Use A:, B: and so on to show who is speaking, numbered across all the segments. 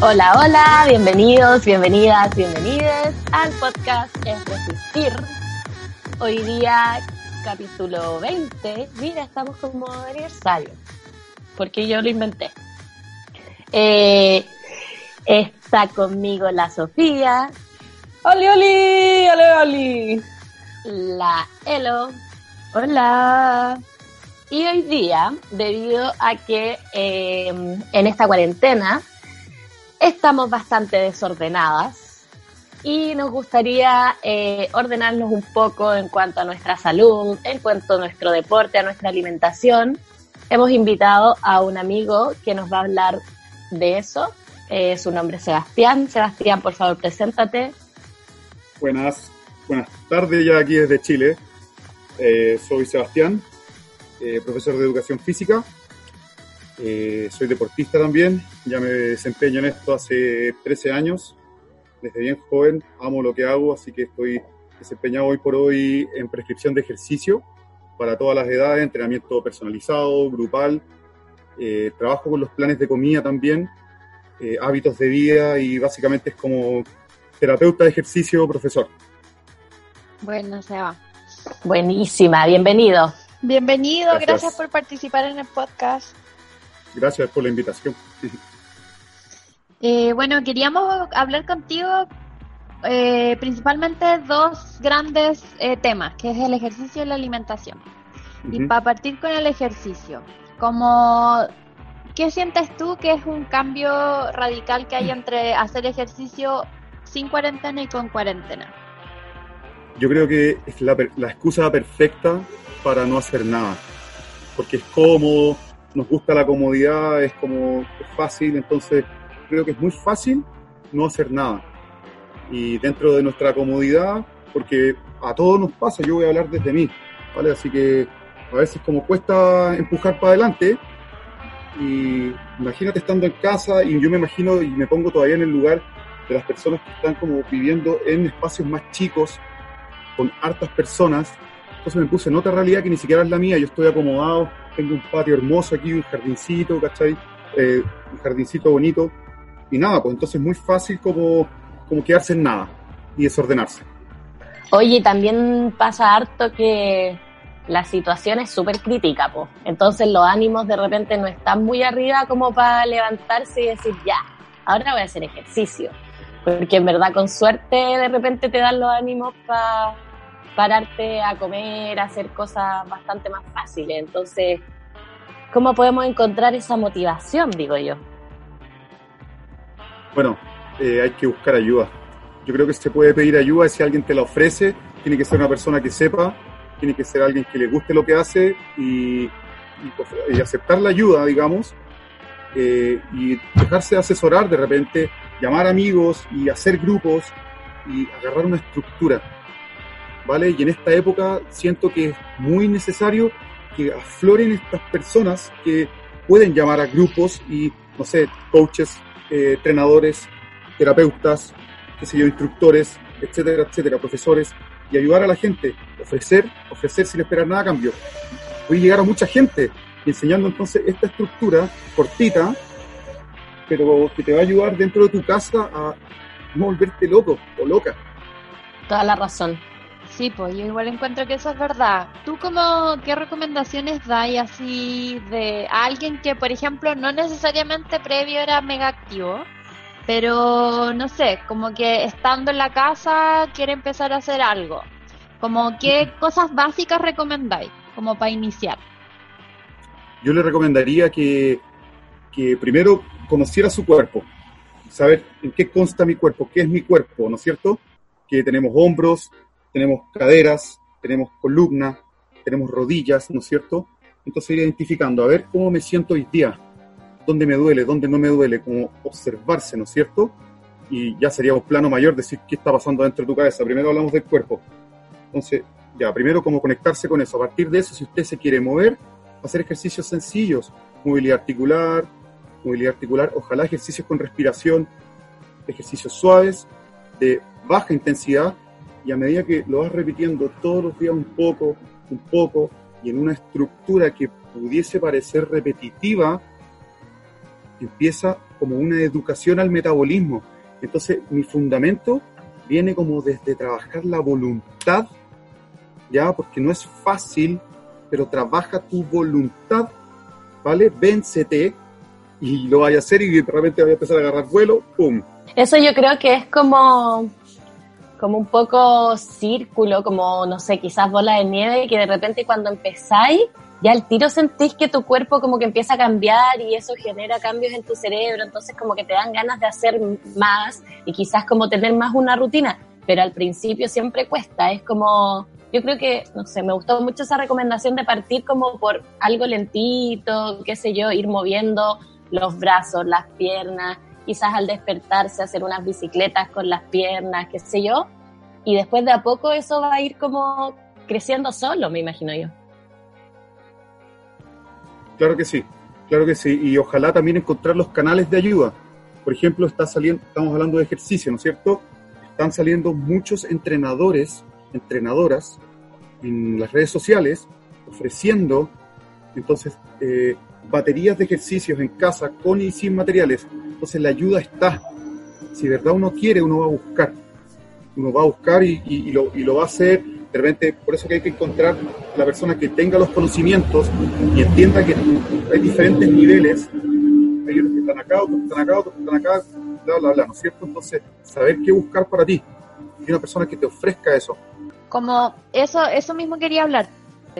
A: Hola, hola, bienvenidos, bienvenidas, bienvenides al podcast Es Resistir. Hoy día, capítulo 20. Mira, estamos como aniversario, porque yo lo inventé. Eh, está conmigo la Sofía.
B: ¡Oli, oli! ¡Oli, oli!
A: La Elo.
C: Hola.
A: Y hoy día, debido a que eh, en esta cuarentena estamos bastante desordenadas y nos gustaría eh, ordenarnos un poco en cuanto a nuestra salud, en cuanto a nuestro deporte, a nuestra alimentación. Hemos invitado a un amigo que nos va a hablar de eso. Eh, su nombre es Sebastián. Sebastián, por favor, preséntate.
D: Buenas, buenas tardes ya aquí desde Chile. Eh, soy Sebastián, profesor de educación física eh, soy deportista también, ya me desempeño en esto hace 13 años, desde bien joven, amo lo que hago, así que estoy desempeñado hoy por hoy en prescripción de ejercicio para todas las edades, entrenamiento personalizado, grupal, eh, trabajo con los planes de comida también, eh, hábitos de vida y básicamente es como terapeuta de ejercicio, profesor.
C: Bueno, se va.
A: Buenísima, bienvenido.
C: Bienvenido, gracias por participar en el podcast.
D: Gracias por la invitación.
C: Eh, bueno, queríamos hablar contigo eh, principalmente dos grandes eh, temas, que es el ejercicio y la alimentación. Y para partir con el ejercicio, como, ¿qué sientes tú que es un cambio radical que hay entre hacer ejercicio sin cuarentena y con cuarentena?
D: Yo creo que es la, la excusa perfecta para no hacer nada, porque es cómodo, nos gusta la comodidad, es como fácil, entonces creo que es muy fácil no hacer nada. Y dentro de nuestra comodidad, porque a todos nos pasa, yo voy a hablar desde mí, ¿vale? Así que a veces como cuesta empujar para adelante, y imagínate estando en casa y yo me imagino y me pongo todavía en el lugar de las personas que están como viviendo en espacios más chicos, con hartas personas, entonces me puse en otra realidad que ni siquiera es la mía, yo estoy acomodado, tengo un patio hermoso aquí, un jardincito, ¿cachai? Eh, un jardincito bonito. Y nada, pues entonces es muy fácil como, como quedarse en nada y desordenarse.
A: Oye, también pasa harto que la situación es súper crítica, pues. Entonces los ánimos de repente no están muy arriba como para levantarse y decir, ya, ahora voy a hacer ejercicio. Porque en verdad con suerte de repente te dan los ánimos para pararte a comer, a hacer cosas bastante más fáciles. Entonces, ¿cómo podemos encontrar esa motivación, digo yo?
D: Bueno, eh, hay que buscar ayuda. Yo creo que se puede pedir ayuda si alguien te la ofrece. Tiene que ser una persona que sepa, tiene que ser alguien que le guste lo que hace y, aceptar la ayuda, digamos, eh, y dejarse asesorar de repente, llamar amigos y hacer grupos y agarrar una estructura ¿vale? Y en esta época siento que es muy necesario que afloren estas personas que pueden llamar a grupos y, no sé, coaches, eh, entrenadores, terapeutas, qué sé yo, instructores, etcétera, etcétera, profesores, y ayudar a la gente, ofrecer, ofrecer sin esperar nada a cambio. Voy a llegar a mucha gente enseñando entonces esta estructura cortita, pero que te va a ayudar dentro de tu casa a no volverte loco o loca.
A: Toda la razón.
C: Sí, pues yo igual encuentro que eso es verdad. ¿Tú como qué recomendaciones das así de alguien que, por ejemplo, no necesariamente previo era mega activo, pero no sé, como que estando en la casa quiere empezar a hacer algo? Como qué cosas básicas recomendáis como para iniciar?
D: Yo le recomendaría que, que primero conociera su cuerpo, saber en qué consta mi cuerpo, qué es mi cuerpo, ¿no es cierto? Que tenemos hombros, tenemos caderas, tenemos columna, tenemos rodillas, ¿no es cierto? Entonces ir identificando, a ver cómo me siento hoy día, dónde me duele, dónde no me duele, como observarse, ¿no es cierto? Y ya sería un plano mayor decir qué está pasando dentro de tu cabeza. Primero hablamos del cuerpo. Entonces, ya, primero como conectarse con eso. A partir de eso, si usted se quiere mover, hacer ejercicios sencillos, movilidad articular, movilidad articular, ojalá ejercicios con respiración, ejercicios suaves, de baja intensidad, y a medida que lo vas repitiendo todos los días un poco, un poco, y en una estructura que pudiese parecer repetitiva, empieza como una educación al metabolismo. Entonces, mi fundamento viene como desde trabajar la voluntad, ya, porque no es fácil, pero trabaja tu voluntad, ¿vale? Véncete y lo vaya a hacer y realmente vaya a empezar a agarrar vuelo, ¡pum!
A: Eso yo creo que es como como un poco círculo, como, no sé, quizás bola de nieve, que de repente cuando empezáis, ya al tiro sentís que tu cuerpo como que empieza a cambiar y eso genera cambios en tu cerebro, entonces como que te dan ganas de hacer más y quizás como tener más una rutina, pero al principio siempre cuesta, es como, yo creo que, no sé, me gustó mucho esa recomendación de partir como por algo lentito, qué sé yo, ir moviendo los brazos, las piernas, quizás al despertarse hacer unas bicicletas con las piernas, qué sé yo, y después de a poco eso va a ir como creciendo solo, me imagino yo.
D: Claro que sí, claro que sí, y ojalá también encontrar los canales de ayuda. Por ejemplo, está saliendo, estamos hablando de ejercicio, ¿no es cierto? Están saliendo muchos entrenadores, entrenadoras en las redes sociales ofreciendo entonces eh, baterías de ejercicios en casa con y sin materiales. Entonces la ayuda está. Si de verdad uno quiere, uno va a buscar. Uno va a buscar y, lo, y lo va a hacer. De repente, por eso que hay que encontrar la persona que tenga los conocimientos y entienda que hay diferentes niveles. Hay unos que están acá, otros que están acá, otros que están acá, bla, bla, bla, ¿no es cierto? Entonces, saber qué buscar para ti. Y una persona que te ofrezca eso.
C: Como eso, eso mismo quería hablar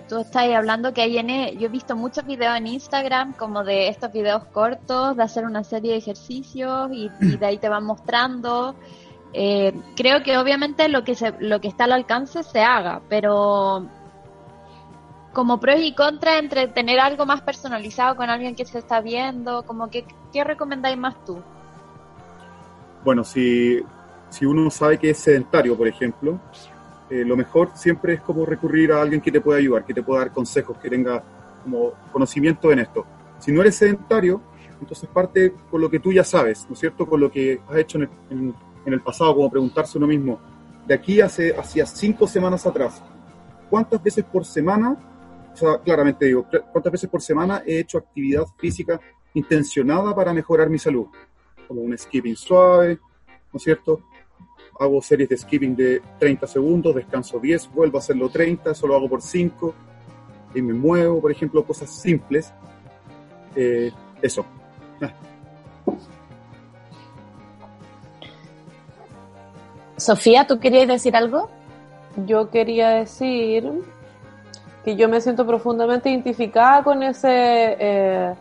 C: Tú estás hablando que hay en, e, yo he visto muchos videos en Instagram como de estos videos cortos, de hacer una serie de ejercicios y, de ahí te van mostrando. Eh, creo que obviamente lo que, se, lo que está al alcance se haga, pero como pros y contras entre tener algo más personalizado con alguien que se está viendo, como que, ¿qué recomendáis más tú?
D: Bueno, si, si uno sabe que es sedentario, por ejemplo, eh, lo mejor siempre es como recurrir a alguien que te pueda ayudar, que te pueda dar consejos, que tenga como conocimiento en esto. Si no eres sedentario, entonces parte con lo que tú ya sabes, ¿no es cierto? Con lo que has hecho en el, pasado, como preguntarse uno mismo, de aquí hace, hacia cinco semanas atrás, ¿cuántas veces por semana, o sea, claramente digo, cuántas veces por semana he hecho actividad física intencionada para mejorar mi salud? Como un skipping suave, ¿no es cierto? Hago series de skipping de 30 segundos, descanso 10, vuelvo a hacerlo 30, solo hago por 5 y me muevo, por ejemplo, cosas simples. Eh, eso. Ah.
A: Sofía, ¿tú querías decir algo?
B: Yo quería decir que yo me siento profundamente identificada con ese, eh,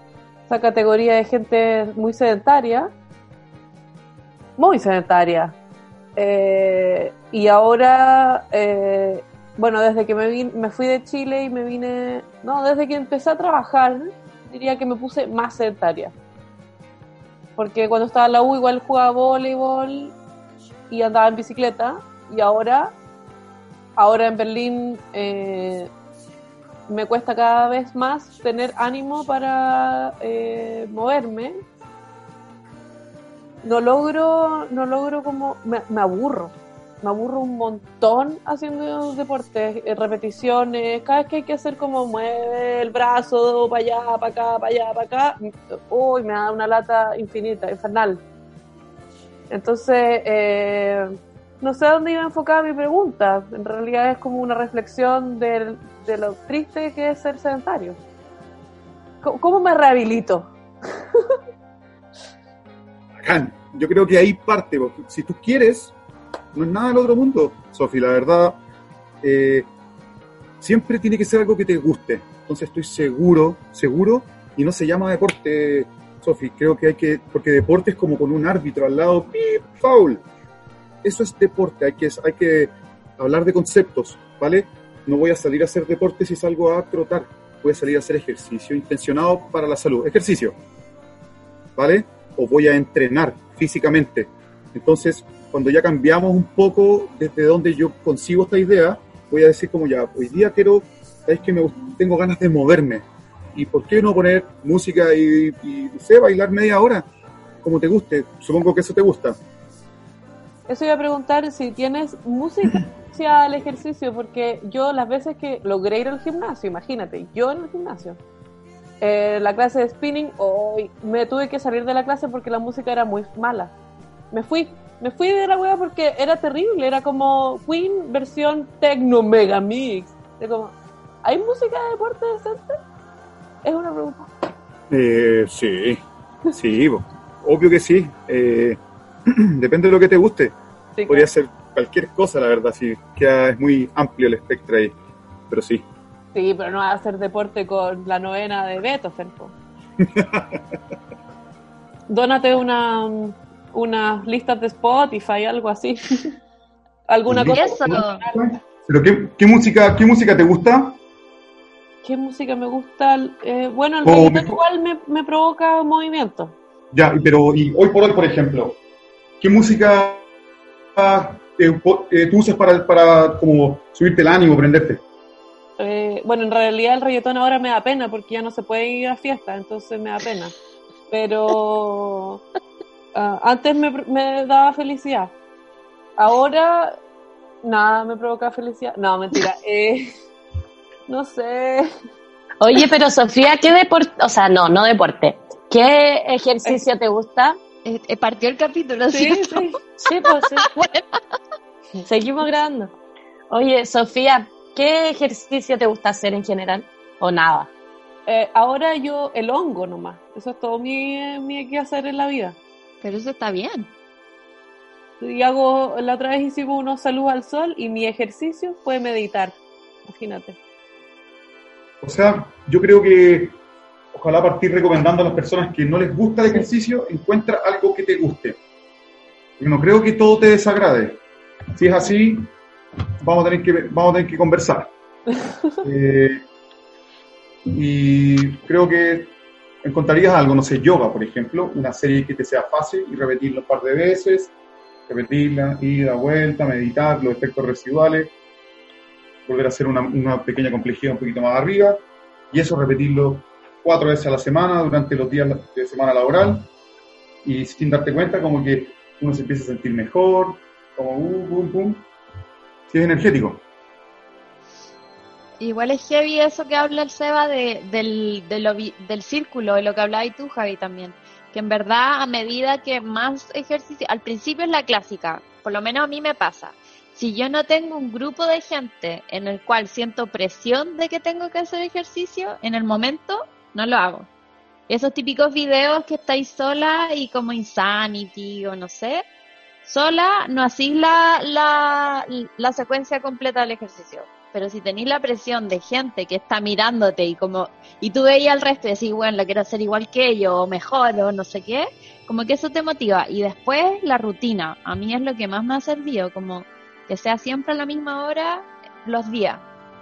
B: esa categoría de gente muy sedentaria. Muy sedentaria eh, y ahora, eh, bueno, desde que me, me fui de Chile y me vine, no, desde que empecé a trabajar, diría que me puse más sedentaria. Porque cuando estaba en la U igual jugaba voleibol y andaba en bicicleta. Y ahora, ahora en Berlín eh, me cuesta cada vez más tener ánimo para moverme no logro, no logro como, me, aburro, me aburro un montón haciendo deportes, eh, repeticiones, cada vez que hay que hacer como mueve el brazo para allá, para acá, para allá, para acá, uy, me da una lata infinita, infernal. Entonces, eh, no sé dónde iba enfocada mi pregunta, en realidad es como una reflexión de lo triste que es ser sedentario. cómo me rehabilito?
D: Yo creo que ahí parte, porque si tú quieres, no es nada del otro mundo, Sofi, la verdad, eh, siempre tiene que ser algo que te guste. Entonces estoy seguro, seguro, y no se llama deporte, Sofi, creo que hay que, porque deporte es como con un árbitro al lado, ¡pip! foul. Eso es deporte, hay que, hay que hablar de conceptos, ¿vale? No voy a salir a hacer deporte si salgo a trotar, voy a salir a hacer ejercicio intencionado para la salud. Ejercicio, ¿vale? O voy a entrenar físicamente. Entonces, cuando ya cambiamos un poco desde donde yo consigo esta idea, voy a decir como ya, hoy día quiero, sabes que me, tengo ganas de moverme. ¿Y por qué no poner música y, y no sé, bailar media hora? Como te guste. Supongo que eso te gusta.
B: Eso iba a preguntar si tienes música el ejercicio, porque yo las veces que logré ir al gimnasio, imagínate, yo en el gimnasio, eh, la clase de spinning, hoy me tuve que salir de la clase porque la música era muy mala. Me fui, me fui de la wea porque era terrible, era como Queen versión Tecno Mega Mix. De como, ¿Hay música de deporte decente? Es una pregunta.
D: Eh, sí, sí, obvio que sí. Eh, depende de lo que te guste.
B: Sí,
D: Podría
B: claro.
D: ser cualquier cosa, la verdad, sí. Queda, es muy amplio el espectro ahí. Pero sí.
B: Sí, pero no va a hacer deporte con la novena de Beethoven. po. Dónate una, unas listas de Spotify, algo así. Alguna cosa.
C: Eso.
D: ¿Pero qué, qué música, qué música te gusta?
B: ¿Qué música me gusta? Eh, bueno, el
D: Oh, mejor-
B: igual me, me provoca movimiento.
D: Ya, y- pero y hoy por hoy, por ejemplo, ¿qué música eh, eh, tú usas para, para como subirte el ánimo, prenderte?
B: Eh, bueno, en realidad el reggaetón ahora me da pena porque ya no se puede ir a fiestas, entonces me da pena. Pero ah, antes me, me daba felicidad. Ahora nada me provoca felicidad. No, mentira. Eh, no sé.
A: Oye, pero Sofía, ¿qué deporte? O sea, no, no deporte. ¿Qué ejercicio te gusta?
C: Eh, eh, partió el capítulo,
B: Sí,
C: ¿cierto?
B: sí.
A: Sí, pues sí. Seguimos grabando. Oye, Sofía, ¿qué ejercicio te gusta hacer en general? ¿O nada?
B: Eh, ahora yo el hongo nomás. Eso es todo mi, mi que hacer en la vida.
C: Pero eso está bien.
B: Y hago, la otra vez hicimos unos saludos al sol y mi ejercicio fue meditar. Imagínate.
D: O sea, yo creo que ojalá partir recomendando a las personas que no les gusta el ejercicio, encuentra algo que te guste. Yo no creo que todo te desagrade. Si es así, vamos a tener que, vamos a tener que conversar. Eh, y creo que encontrarías algo, no sé, yoga, por ejemplo, una serie que te sea fácil y repetirlo un par de veces, repetirla, ida, vuelta, meditar, los efectos residuales, volver a hacer una, una pequeña complejidad un poquito más arriba, y eso repetirlo cuatro veces a la semana durante los días de semana laboral, y sin darte cuenta como que uno se empieza a sentir mejor, como uh, pum, pum. Si es energético.
C: Igual es heavy eso que habla el Seba de, del, del círculo, de lo que hablabas tú, Javi, también. Que en verdad, a medida que más ejercicio, al principio es la clásica, por lo menos a mí me pasa. Si yo no tengo un grupo de gente en el cual siento presión de que tengo que hacer ejercicio, en el momento no lo hago. Esos típicos videos que estáis sola y como Insanity o no sé, sola no hacéis la, la, la secuencia completa del ejercicio. Pero si tenéis la presión de gente que está mirándote y como y tú veías al resto y decís, bueno, lo quiero hacer igual que ellos o mejor o no sé qué, como que eso te motiva. Y después la rutina, a mí es lo que más me ha servido, como que sea siempre a la misma hora los días.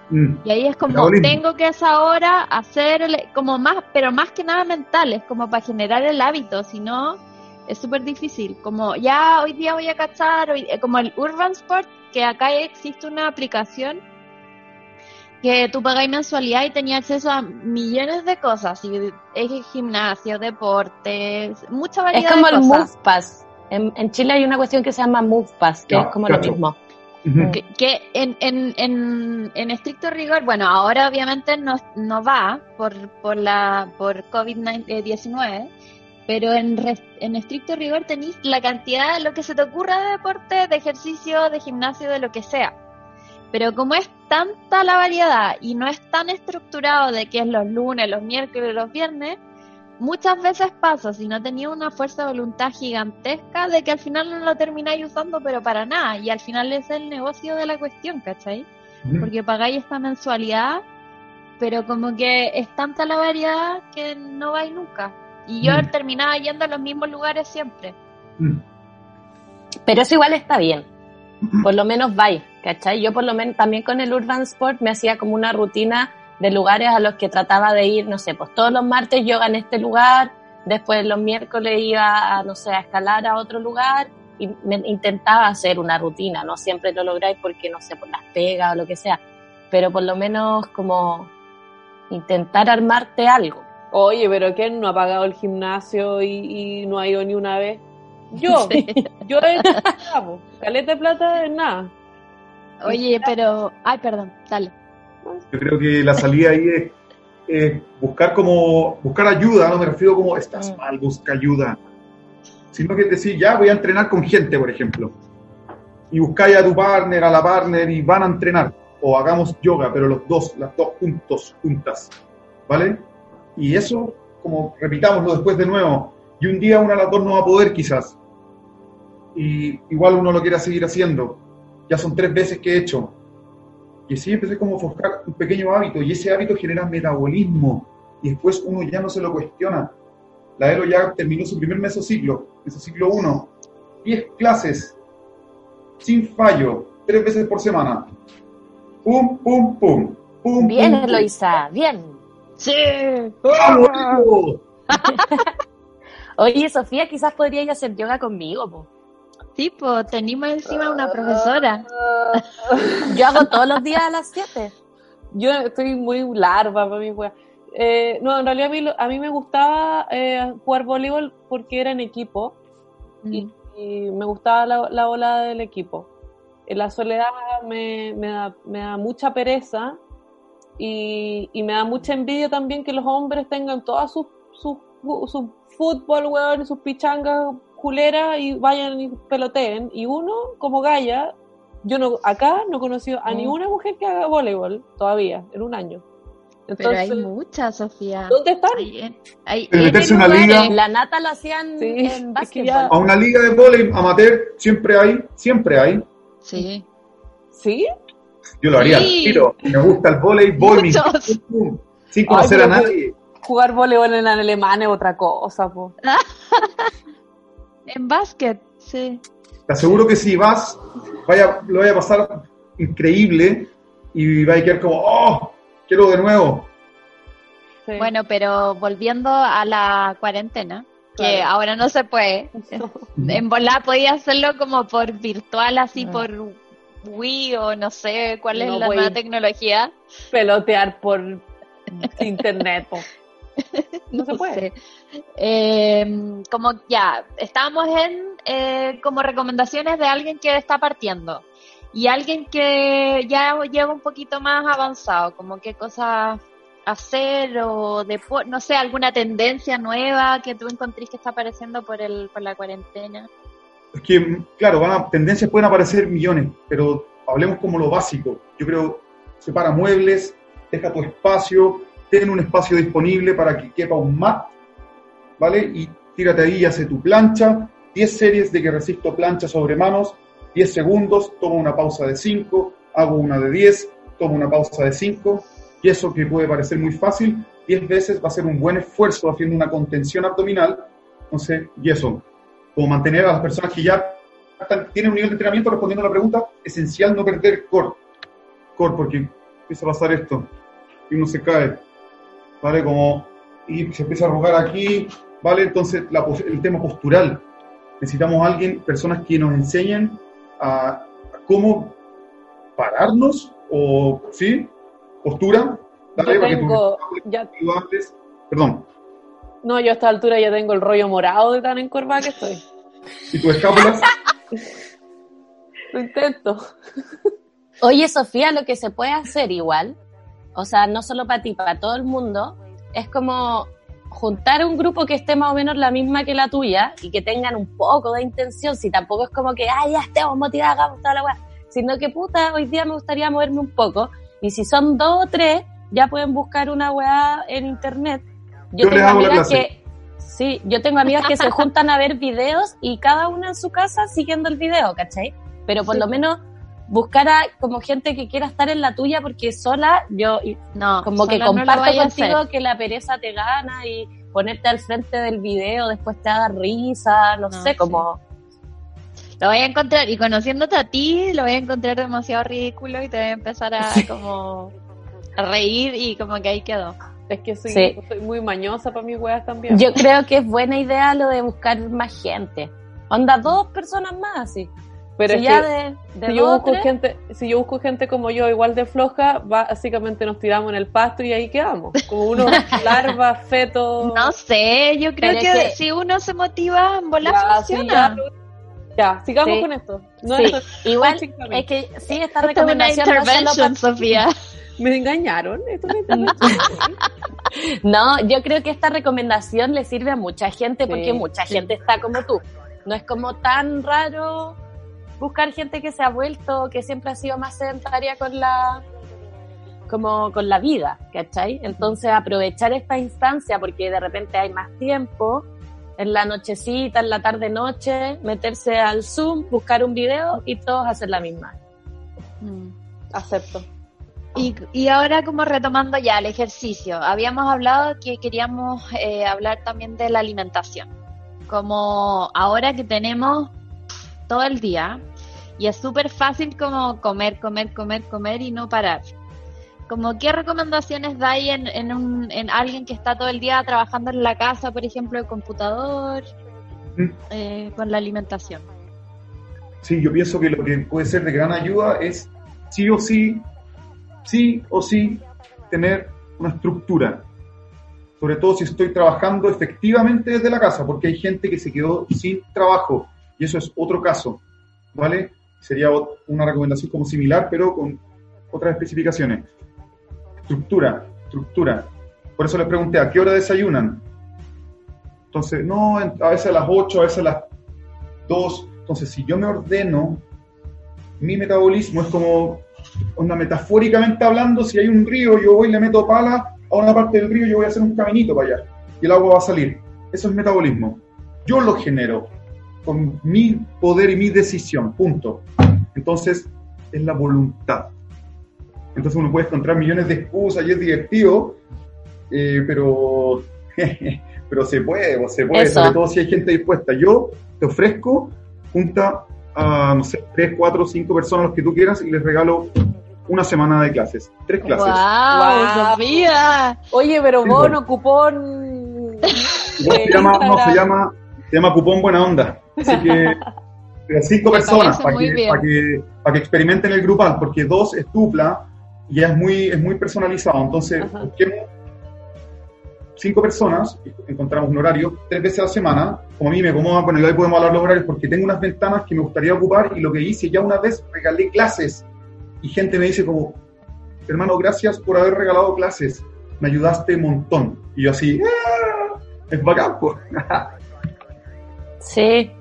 D: Mm.
C: Y ahí es como, tengo que a esa hora hacer, como más, pero más que nada mental, es como para generar el hábito, si no, es súper difícil. Como, ya hoy día voy a cachar, hoy- eh, como el Urban Sport, que acá existe una aplicación que tú pagáis mensualidad y tenías acceso a millones de cosas, y es gimnasio, deportes, mucha variedad
A: Es como
C: de
A: el
C: cosas.
A: Move Pass. En, en Chile hay una cuestión que se llama Move Pass, que es como
D: cacho.
A: lo mismo.
C: Que, que en, en, en, en estricto rigor, bueno, ahora obviamente no, no va por, por la por COVID-19, pero en, en estricto rigor tenéis la cantidad de lo que se te ocurra de deporte, de ejercicio, de gimnasio, de lo que sea. Pero como es tanta la variedad y no es tan estructurado de que es los lunes, los miércoles, los viernes, muchas veces pasa, si no tenía una fuerza de voluntad gigantesca, de que al final no lo termináis usando, pero para nada. Y al final es el negocio de la cuestión, ¿cachai? Porque pagáis esta mensualidad, pero como que es tanta la variedad que no vais nunca. Y yo
D: Mm.
C: terminaba yendo a los mismos lugares siempre.
D: Mm.
A: Pero eso igual está bien. Por lo menos vais, ¿cachai? Yo por lo menos también con el Urban Sport me hacía como una rutina de lugares a los que trataba de ir, no sé, pues todos los martes yoga en este lugar, después los miércoles iba a, no sé, a escalar a otro lugar y me intentaba hacer una rutina, no siempre lo lográis porque, no sé, por las pegas o lo que sea, pero por lo menos como intentar armarte algo.
B: Oye, pero ¿quién no ha pagado el gimnasio y, y no ha ido ni una vez? Yo, yo he hecho caleta de plata es nada.
C: Oye, pero. Ay, perdón, dale.
D: Yo creo que la salida ahí es, es buscar como buscar ayuda, no me refiero como estás
A: Mm.
D: mal, busca ayuda, sino que es decir, ya voy a entrenar con gente, por ejemplo, y buscáis a tu partner, a la partner y van a entrenar, o hagamos yoga, pero los dos, las dos juntos, juntas, ¿vale? Y eso, como repitámoslo después de nuevo, y un día una de las dos no va a poder quizás, y igual uno lo quiere seguir haciendo, ya son tres veces que he hecho, y así empecé como a forjar un pequeño hábito y ese hábito genera metabolismo y después uno ya no se lo cuestiona. La Elo ya terminó su primer mesociclo, mesociclo 1, 10 clases, sin fallo, tres veces por semana. Pum, pum, pum. pum
A: Bien,
D: pum, pum.
A: Eloisa, bien.
C: Sí.
D: ¡Vamos, Elo!
A: Oye, Sofía, quizás podrías hacer yoga conmigo, po.
C: Tipo, tenemos encima una profesora.
A: Yo hago todos los días a las 7.
B: Yo estoy muy larva para mi wea. Eh, no, en realidad a mí, lo- a mí me gustaba eh, jugar voleibol porque era en equipo y, y me gustaba la, la ola del equipo. En la soledad me, me da, me da mucha pereza y, y me da mucha envidia también que los hombres tengan todas sus sus su fútbol, weón, y sus pichangas culeras y vayan y peloteen. Y uno, como Gaia, yo no acá no he conocido a
A: Mm.
B: ninguna mujer que haga voleibol todavía, en un año.
C: Pero
B: Entonces,
C: hay muchas, Sofía.
B: ¿dónde están?
C: Hay, en- hay
D: Pero meterse una liga-
A: La nata lo hacían
B: Sí,
A: en
B: es que
A: básquetbol.
D: A una liga de vóley amateur siempre hay, siempre hay.
C: Sí.
B: ¿Sí?
D: Yo lo haría,
C: Sí.
D: tiro. Me gusta el pum, pum, sin conocer
B: Ay,
D: a nadie.
B: Jugar voleibol en alemán es otra cosa, po.
C: En básquet, sí.
D: Te aseguro que si vas, vaya, lo vaya a pasar increíble y vaya a quedar como, oh, quiero de nuevo.
B: Sí.
C: Bueno, pero volviendo a la cuarentena, que
B: Claro.
C: ahora no se puede. En volar podía hacerlo como por virtual, así
A: Ah.
C: por Wii o no sé cuál es
B: No,
C: la nueva tecnología.
B: Pelotear por internet, po. No se puede.
C: Eh, como ya, estábamos en eh, como recomendaciones de alguien que está partiendo y alguien que ya lleva un poquito más avanzado, como qué cosas hacer o depo- no sé, alguna tendencia nueva que tú encontrís que está apareciendo por el por la cuarentena.
D: Es que, claro, van a- tendencias pueden aparecer millones, pero hablemos como lo básico. Yo creo, separa muebles, deja tu espacio, ten un espacio disponible para que quepa un mat, ¿vale? Y tírate ahí y hace tu plancha, 10 series de que resisto plancha sobre manos, 10 segundos, tomo una pausa de 5, hago una de 10, tomo una pausa de 5, y eso que puede parecer muy fácil, 10 veces va a ser un buen esfuerzo haciendo una contención abdominal, entonces, y eso, como mantener a las personas que ya están- tienen un nivel de entrenamiento, respondiendo a la pregunta, esencial no perder core, core, porque empieza a pasar esto, y uno se cae, ¿vale? Como, y se empieza a arrugar aquí, ¿vale? Entonces, la el tema postural, necesitamos a alguien, personas que nos enseñen a, a cómo pararnos, o, ¿sí? Postura, ¿vale?
B: Yo tengo,
D: tus
B: ya,
D: perdón,
B: no, yo a esta altura ya tengo el rollo morado de tan encorvada que estoy.
D: y tus escápulas,
B: Lo intento.
A: Oye, Sofía, lo que se puede hacer igual, o sea, no solo para ti, para todo el mundo, es como juntar un grupo que esté más o menos la misma que la tuya y que tengan un poco de intención, si tampoco es como que, ah, ya estemos motivados, hagamos toda la weá, sino que, puta, hoy día me gustaría moverme un poco, y si son dos o tres, ya pueden buscar una weá en internet. Yo,
D: Yo les
A: tengo
D: la
A: amigas
D: clase.
A: que, sí, yo tengo amigas que se juntan a ver videos y cada una en su casa siguiendo el video, ¿cachai? Pero por
B: Sí.
A: lo menos buscar a como gente que quiera estar en la tuya porque sola yo
C: No,
A: como que
C: no
A: comparto contigo que la pereza te gana y ponerte al frente del video después te da risa, no,
C: No,
A: sé,
C: sí.
A: como
C: Lo voy a encontrar, y conociéndote a ti, lo voy a encontrar demasiado ridículo y te voy a empezar a como a reír y como que ahí quedó.
B: Es que soy,
A: Sí.
B: soy muy mañosa para mis weas también.
A: Yo creo que es buena idea lo de buscar más gente. Onda, dos personas más, así.
B: Pero
A: si
B: es
A: ya
B: que
A: de, de
B: si yo, busco
A: tres,
B: gente, si yo busco gente como yo, igual de floja, básicamente nos tiramos en el pasto y ahí quedamos. Como unos larvas, fetos.
C: No sé, yo creo que, si uno se motiva, en volar
B: Ya, sí,
C: funciona.
B: Ya, sigamos
A: Sí.
B: con esto. No,
A: Sí,
B: esto es
A: igual es que sí, esta
C: es una
A: recomendación no es solo
C: intervention, Sofía.
B: Me engañaron. Esto intervención.
A: No, yo creo que esta recomendación le sirve a mucha gente
B: Sí,
A: porque mucha
B: sí.
A: gente está como tú. No es como tan raro buscar gente que se ha vuelto, que siempre ha sido más sedentaria con la como con la vida, ¿cachai? Entonces aprovechar esta instancia porque de repente hay más tiempo, en la nochecita, en la tarde noche, meterse al Zoom, buscar un video y todos hacer la misma.
B: Acepto.
C: Y, y ahora como retomando ya el ejercicio, habíamos hablado que queríamos eh, hablar también de la alimentación. Como ahora que tenemos todo el día y es súper fácil como comer, comer, comer, comer y no parar. Como qué recomendaciones dais en, en, un, en alguien que está todo el día trabajando en la casa, por ejemplo, el computador,
D: Mm.
C: eh, con la alimentación?
D: Sí, yo pienso que lo que puede ser de gran ayuda es sí o sí, sí o sí, tener una estructura. Sobre todo si estoy trabajando efectivamente desde la casa, porque hay gente que se quedó sin trabajo y eso es otro caso, ¿vale? Sería una recomendación como similar, pero con otras especificaciones. Estructura, estructura. Por eso les pregunté, ¿a qué hora desayunan? Entonces, no, a veces a las 8, a veces a las 2. Entonces, si yo me ordeno, mi metabolismo es como, onda, metafóricamente hablando, si hay un río, yo voy y le meto pala a una parte del río, yo voy a hacer un caminito para allá y el agua va a salir. Eso es metabolismo. Yo lo genero con mi poder y mi decisión, punto. Entonces, es la voluntad. Entonces uno puede encontrar millones de excusas y es divertido, eh, pero, pero se puede, o se puede,
A: Eso.
D: sobre todo si hay gente dispuesta. Yo te ofrezco, junta a, no sé, tres, cuatro, cinco personas, los que tú quieras, y les regalo una semana de clases. Tres clases.
C: ¡Wow,
B: Wow. Oye, pero
D: Sí,
B: bono, cupón.
D: Igual
B: eh,
D: se, llama, no, se, llama, se llama cupón buena onda. Así que cinco
C: Me
D: personas para que, para, que, para que experimenten el grupal, porque dos es dupla y ya es muy, es muy personalizado. Entonces,
B: Ajá.
D: busquemos cinco personas, encontramos un horario, tres veces a la semana. Como a mí me acomoda, bueno, y hoy podemos hablar los horarios porque tengo unas ventanas que me gustaría ocupar y lo que hice ya una vez, regalé clases y gente me dice como, hermano, gracias por haber regalado clases, me ayudaste un montón. Y yo así, "Ah, es bacán, pues".
A: Sí.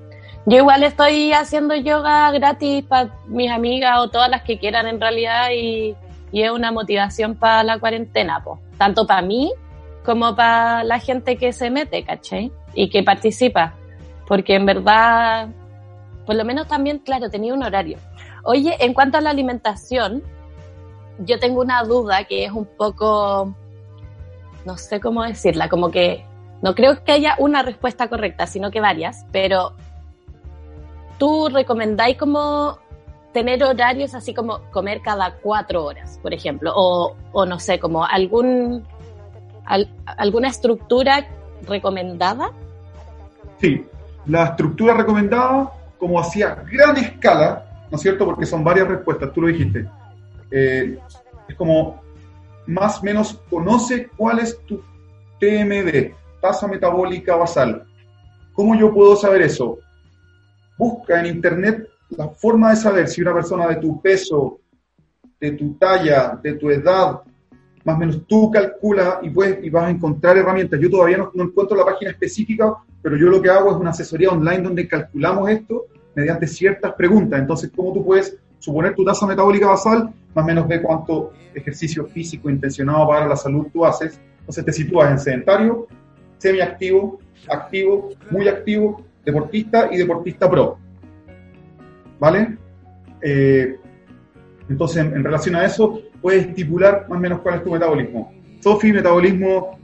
A: Yo igual estoy haciendo yoga gratis para mis amigas o todas las que quieran en realidad y, y es una motivación para la cuarentena, pues. Tanto para mí como para la gente que se mete, ¿cachai? Y que participa. Porque en verdad, por lo menos también, claro, tenía un horario. Oye, en cuanto a la alimentación, yo tengo una duda que es un poco, no sé cómo decirla, como que no creo que haya una respuesta correcta, sino que varias, pero tú recomendáis como tener horarios así como comer cada cuatro horas, por ejemplo, o, o no sé, como algún al- alguna estructura recomendada.
D: Sí, la estructura recomendada, como hacía gran escala, ¿no es cierto? Porque son varias respuestas, tú lo dijiste. Eh, es como, más o menos, conoce cuál es tu TMD, tasa metabólica basal. ¿Cómo yo puedo saber eso? Busca en internet la forma de saber si una persona de tu peso, de tu talla, de tu edad, más o menos tú calcula y, puedes, y vas a encontrar herramientas. Yo todavía no, encuentro la página específica, pero yo lo que hago es una asesoría online donde calculamos esto mediante ciertas preguntas. Entonces, ¿cómo tú puedes suponer tu tasa metabólica basal? Más o menos ve cuánto ejercicio físico intencionado para la salud tú haces. Entonces te sitúas en sedentario, semiactivo, activo, muy activo, deportista y deportista pro. ¿Vale? Eh, entonces, en, en relación a eso, puedes estipular más o menos cuál es tu metabolismo. Sofi, metabolismo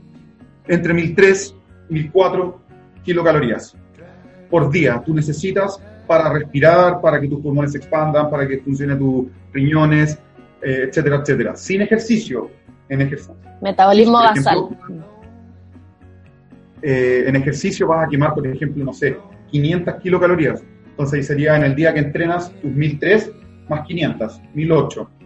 D: entre 1003 y 1004 kilocalorías por día. Tú necesitas para respirar, para que tus pulmones se expandan, para que funcionen tus riñones, eh, etcétera, etcétera. Sin ejercicio, en ejercicio.
A: Metabolismo
D: Por
A: basal.
D: ejemplo, eh, en ejercicio vas a quemar, por ejemplo, no sé, 500 kilocalorías. Entonces ahí sería en el día que entrenas tus 1003 más 500, 1008.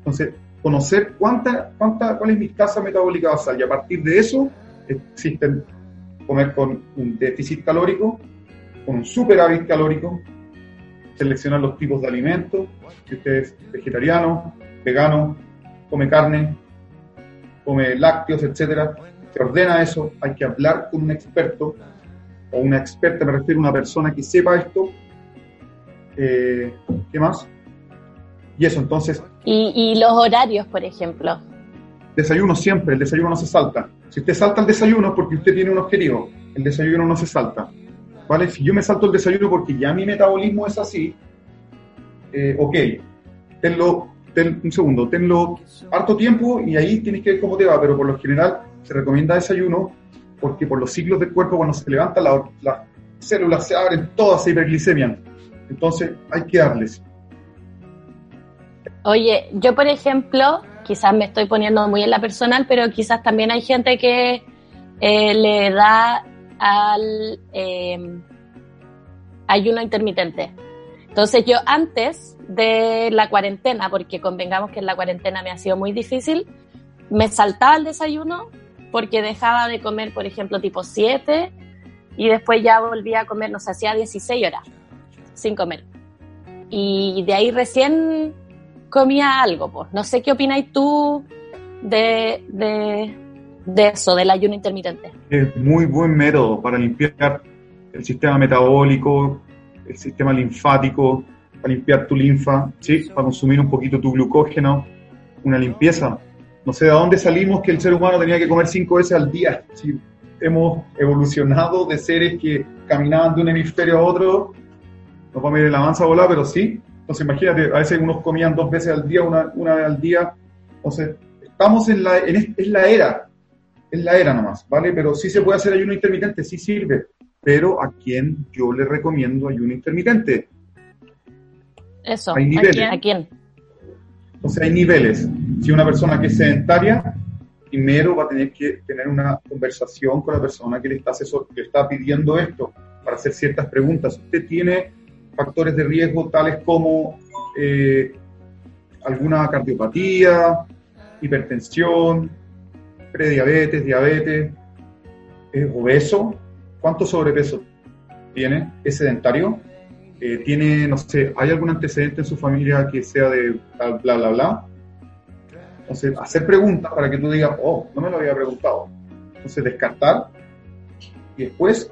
D: Entonces, conocer cuánta, cuánta, cuál es mi tasa metabólica basal y a partir de eso existen comer con un déficit calórico, con un superávit calórico, seleccionar los tipos de alimentos, si usted es vegetariano, vegano, come carne, come lácteos, etcétera, se ordena eso, hay que hablar con un experto o una experta, me refiero a una persona que sepa esto. Eh, ¿Qué más? Y eso, entonces,
A: Y, y los horarios, por ejemplo.
D: desayuno siempre, el desayuno no se salta. Si usted salta el desayuno es porque usted tiene un objetivo, el desayuno no se salta. ¿Vale? Si yo me salto el desayuno porque ya mi metabolismo es así, eh, ok, tenlo, ten, un segundo, tenlo harto tiempo y ahí tienes que ver cómo te va, pero por lo general se recomienda desayuno porque por los ciclos del cuerpo cuando se levanta la- las células se abren, todas se hiperglicemian. Entonces hay que darles.
A: Oye, yo por ejemplo, quizás me estoy poniendo muy en la personal, pero quizás también hay gente que eh, le da al eh, ayuno intermitente. Entonces yo antes de la cuarentena, porque convengamos que en la cuarentena me ha sido muy difícil, me saltaba el desayuno porque dejaba de comer, por ejemplo, tipo 7 y después ya volvía a comer, no sé, hacía 16 horas sin comer. Y de ahí recién comía algo, pues. No sé qué opináis tú de, de, eso, del ayuno intermitente.
D: Es muy buen método para limpiar el sistema metabólico, el sistema linfático, para limpiar tu linfa, ¿sí? para consumir un poquito tu glucógeno, una limpieza. No sé de dónde salimos que el ser humano tenía que comer cinco veces al día. Si hemos evolucionado de seres que caminaban de un hemisferio a otro, no para medir la avanza volar, pero sí. Entonces imagínate, a veces unos comían dos veces al día, una, una vez al día. Entonces, estamos en la, en, es- la era, es la era nomás, ¿vale? Pero sí se puede hacer ayuno intermitente, sí sirve. Pero ¿a quién yo le recomiendo ayuno intermitente?
A: Eso.
D: Hay
A: ¿A
D: niveles.
A: quién? ¿A quién?
D: Entonces hay niveles. Si una persona que es sedentaria, primero va a tener que tener una conversación con la persona que le está, asesor, que está pidiendo esto para hacer ciertas preguntas. Usted tiene factores de riesgo tales como eh, alguna cardiopatía, hipertensión, prediabetes, diabetes, es obeso, ¿cuánto sobrepeso tiene? ¿Es sedentario? Eh, ¿Tiene, no sé, hay algún antecedente en su familia que sea de bla, bla, bla, bla? Entonces, hacer preguntas para que tú digas, oh, no me lo había preguntado. Entonces, descartar y después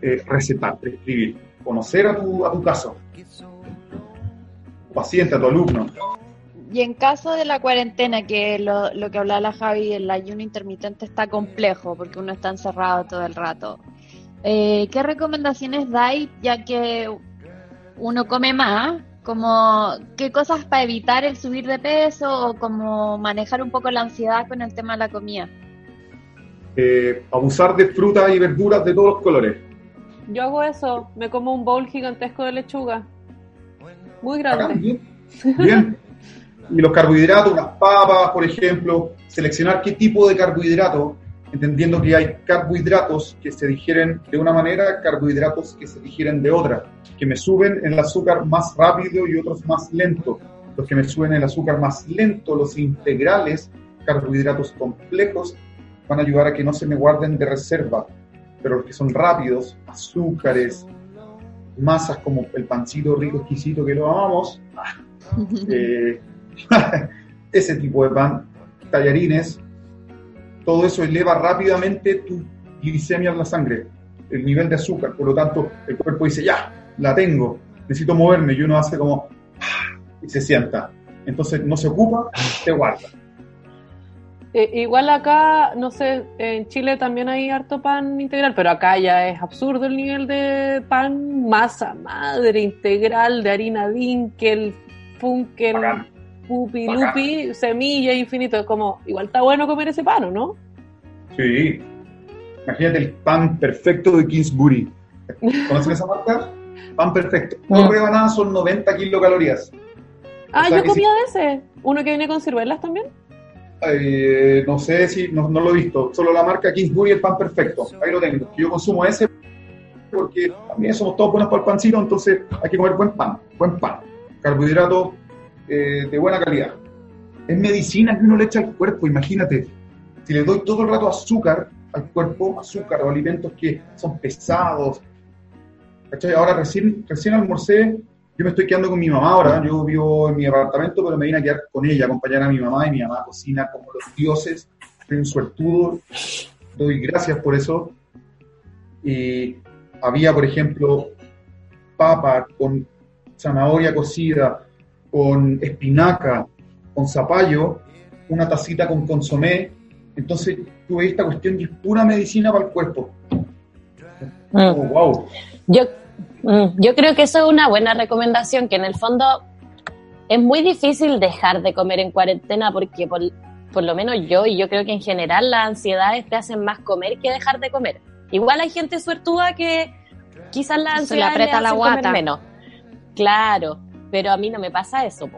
D: eh, recetar, prescribir, conocer a tu, a tu caso, tu paciente, a tu alumno.
C: Y en caso de la cuarentena, que lo, lo que hablaba la Javi, el ayuno intermitente está complejo porque uno está encerrado todo el rato. Eh, ¿Qué recomendaciones dais ya que uno come más? Como, ¿Qué cosas para evitar el subir de peso o como manejar un poco la ansiedad con el tema de la comida?
D: Eh, abusar de frutas y verduras de todos los colores.
B: Yo hago eso, me como un bowl gigantesco de lechuga. Muy grande.
D: bien. Bien. Y los carbohidratos, las papas, por ejemplo, seleccionar qué tipo de carbohidrato, entendiendo que hay carbohidratos que se digieren de una manera, carbohidratos que se digieren de otra, que me suben el azúcar más rápido y otros más lento. Los que me suben el azúcar más lento, los integrales, carbohidratos complejos, van a ayudar a que no se me guarden de reserva. Pero los que son rápidos, azúcares, masas como el pancito rico, exquisito que lo amamos, eh, ese tipo de pan, tallarines, todo eso eleva rápidamente tu glicemia en la sangre, el nivel de azúcar. Por lo tanto, el cuerpo dice, ya, la tengo, necesito moverme. Y uno hace como, y se sienta. Entonces no se ocupa, se guarda.
B: Eh, igual acá, no sé, en Chile también hay harto pan integral, pero acá ya es absurdo el nivel de pan masa madre integral de harina dinkel, funkel, pupi, lupi, semilla infinito. Es como, igual está bueno comer ese pan, ¿o no?
D: Sí. Imagínate el pan perfecto de Kingsbury. ¿Conocen esa marca? Pan perfecto. Dos
A: Mm.
D: rebanadas son 90 kilocalorías.
B: Ah,
D: sea
B: yo comía de ese. Uno que viene con ciruelas también.
D: Eh, no sé si, no, no, lo he visto, solo la marca Kingsbury el pan perfecto, ahí lo tengo. Yo consumo ese porque también somos todos buenos para el pancito, entonces hay que comer buen pan, buen pan, carbohidratos eh, de buena calidad. Es medicina que uno le echa al cuerpo, imagínate, si le doy todo el rato azúcar al cuerpo, azúcar o alimentos que son pesados, ¿cachai? Ahora recién, recién almorcé yo me estoy quedando con mi mamá ahora, yo vivo en mi apartamento, pero me vine a quedar con ella, acompañar a mi mamá, y mi mamá cocina como los dioses, soy un suertudo, doy gracias por eso. Y había, por ejemplo, papa con zanahoria cocida, con espinaca, con zapallo, una tacita con consomé. Entonces tuve esta cuestión y es pura medicina para el cuerpo.
A: Mm. Oh, wow. Yo Mm, yo creo que eso es una buena recomendación, que en el fondo es muy difícil dejar de comer en cuarentena porque por, por lo menos yo y yo creo que en general las ansiedades te hacen más comer que dejar de comer. Igual hay gente suertuda que quizás la ansiedad
C: le aprieta la guata.
A: menos. Claro, pero a mí no me pasa eso.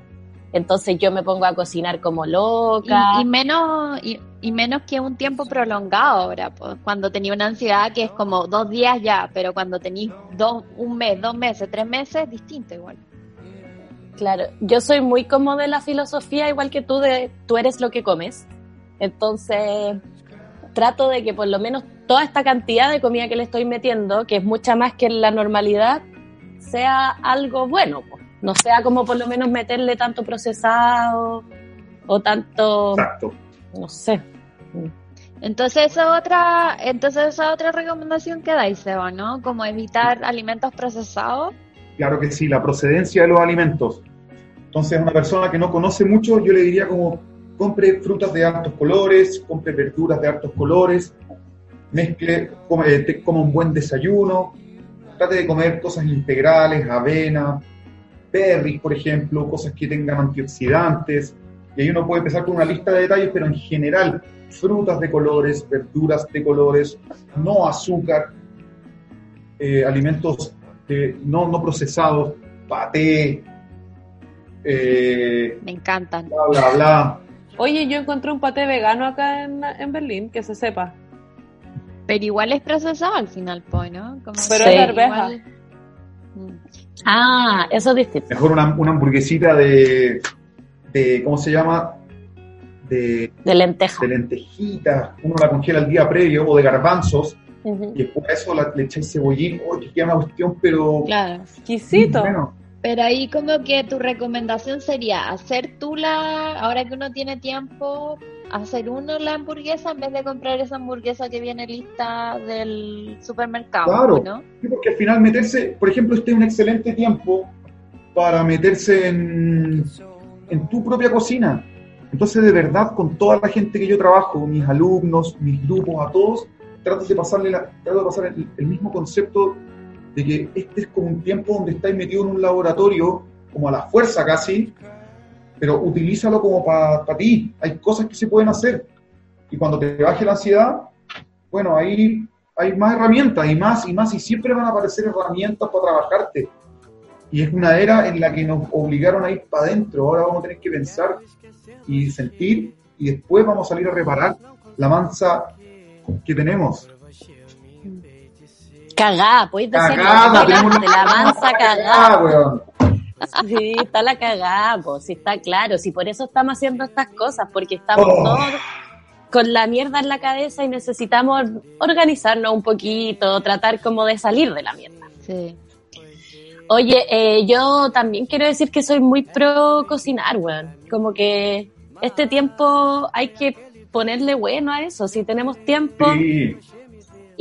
A: Entonces yo me pongo a cocinar como loca.
C: Y, menos y, menos que un tiempo prolongado ahora, pues, cuando tenía una ansiedad que es como dos días ya, pero cuando tenéis dos, un mes, dos meses, tres meses, distinto igual.
A: Claro, yo soy muy como de la filosofía, igual que tú, de tú eres lo que comes. Entonces, trato de que por lo menos toda esta cantidad de comida que le estoy metiendo, que es mucha más que la normalidad, sea algo bueno. Pues no sea como por lo menos meterle tanto procesado o tanto...
D: Exacto.
A: No sé.
C: Entonces esa otra, entonces esa otra recomendación que dais, Seba, ¿no? Como evitar alimentos procesados.
D: Claro que sí, la procedencia de los alimentos. Entonces, una persona que no conoce mucho, yo le diría como compre frutas de altos colores, compre verduras de altos colores, mezcle, come, coma un buen desayuno, trate de comer cosas integrales, avena, berries, por ejemplo, cosas que tengan antioxidantes. Y ahí uno puede empezar con una lista de detalles, pero en general, frutas de colores, verduras de colores, no azúcar, eh, alimentos no, no procesados, paté.
C: Eh, Me encantan.
D: Bla, bla, bla.
B: Oye, yo encontré un paté vegano acá en, en Berlín, que se sepa.
C: Pero igual es procesado al final, pues, ¿no?
B: Como Pero es arveja.
A: Ah, eso es distinto.
D: Mejor una, una hamburguesita de, de, ¿cómo se llama? De,
A: de lenteja.
D: De lentejita. Uno la congela el día previo o de garbanzos. Y después a eso le echáis cebollín. ¡Uy, que queda una cuestión, pero.
C: Claro.
B: Exquisito.
C: Pero ahí como que tu recomendación sería hacer tú la, ahora que uno tiene tiempo, hacer uno la hamburguesa en vez de comprar esa hamburguesa que viene lista del supermercado.
D: Claro,
C: ¿no?
D: porque al final meterse, por ejemplo, este es un excelente tiempo para meterse en, en tu propia cocina. Entonces, de verdad, con toda la gente que yo trabajo, mis alumnos, mis grupos, a todos, trato de pasarle la, trato de pasar el, mismo concepto de que este es como un tiempo donde estáis metido en un laboratorio, como a la fuerza casi, pero utilízalo como para ti. Hay cosas que se pueden hacer. Y cuando te baje la ansiedad, bueno, ahí hay más herramientas y más y más, y siempre van a aparecer herramientas para trabajarte. Y es una era en la que nos obligaron a ir para adentro. Ahora vamos a tener que pensar y sentir, y después vamos a salir a reparar la mansa que tenemos.
A: Cagá, puedes decir
D: cagada,
A: de la mansa cagada. Sí, está la cagada, pues, sí está claro. Sí, por eso estamos haciendo estas cosas, porque estamos oh. todos con la mierda en la cabeza y necesitamos organizarnos un poquito, tratar como de salir de la mierda.
C: Sí.
A: Oye, eh, yo también quiero decir que soy muy pro cocinar, weón. Como que este tiempo hay que ponerle bueno a eso. Si tenemos tiempo,
D: sí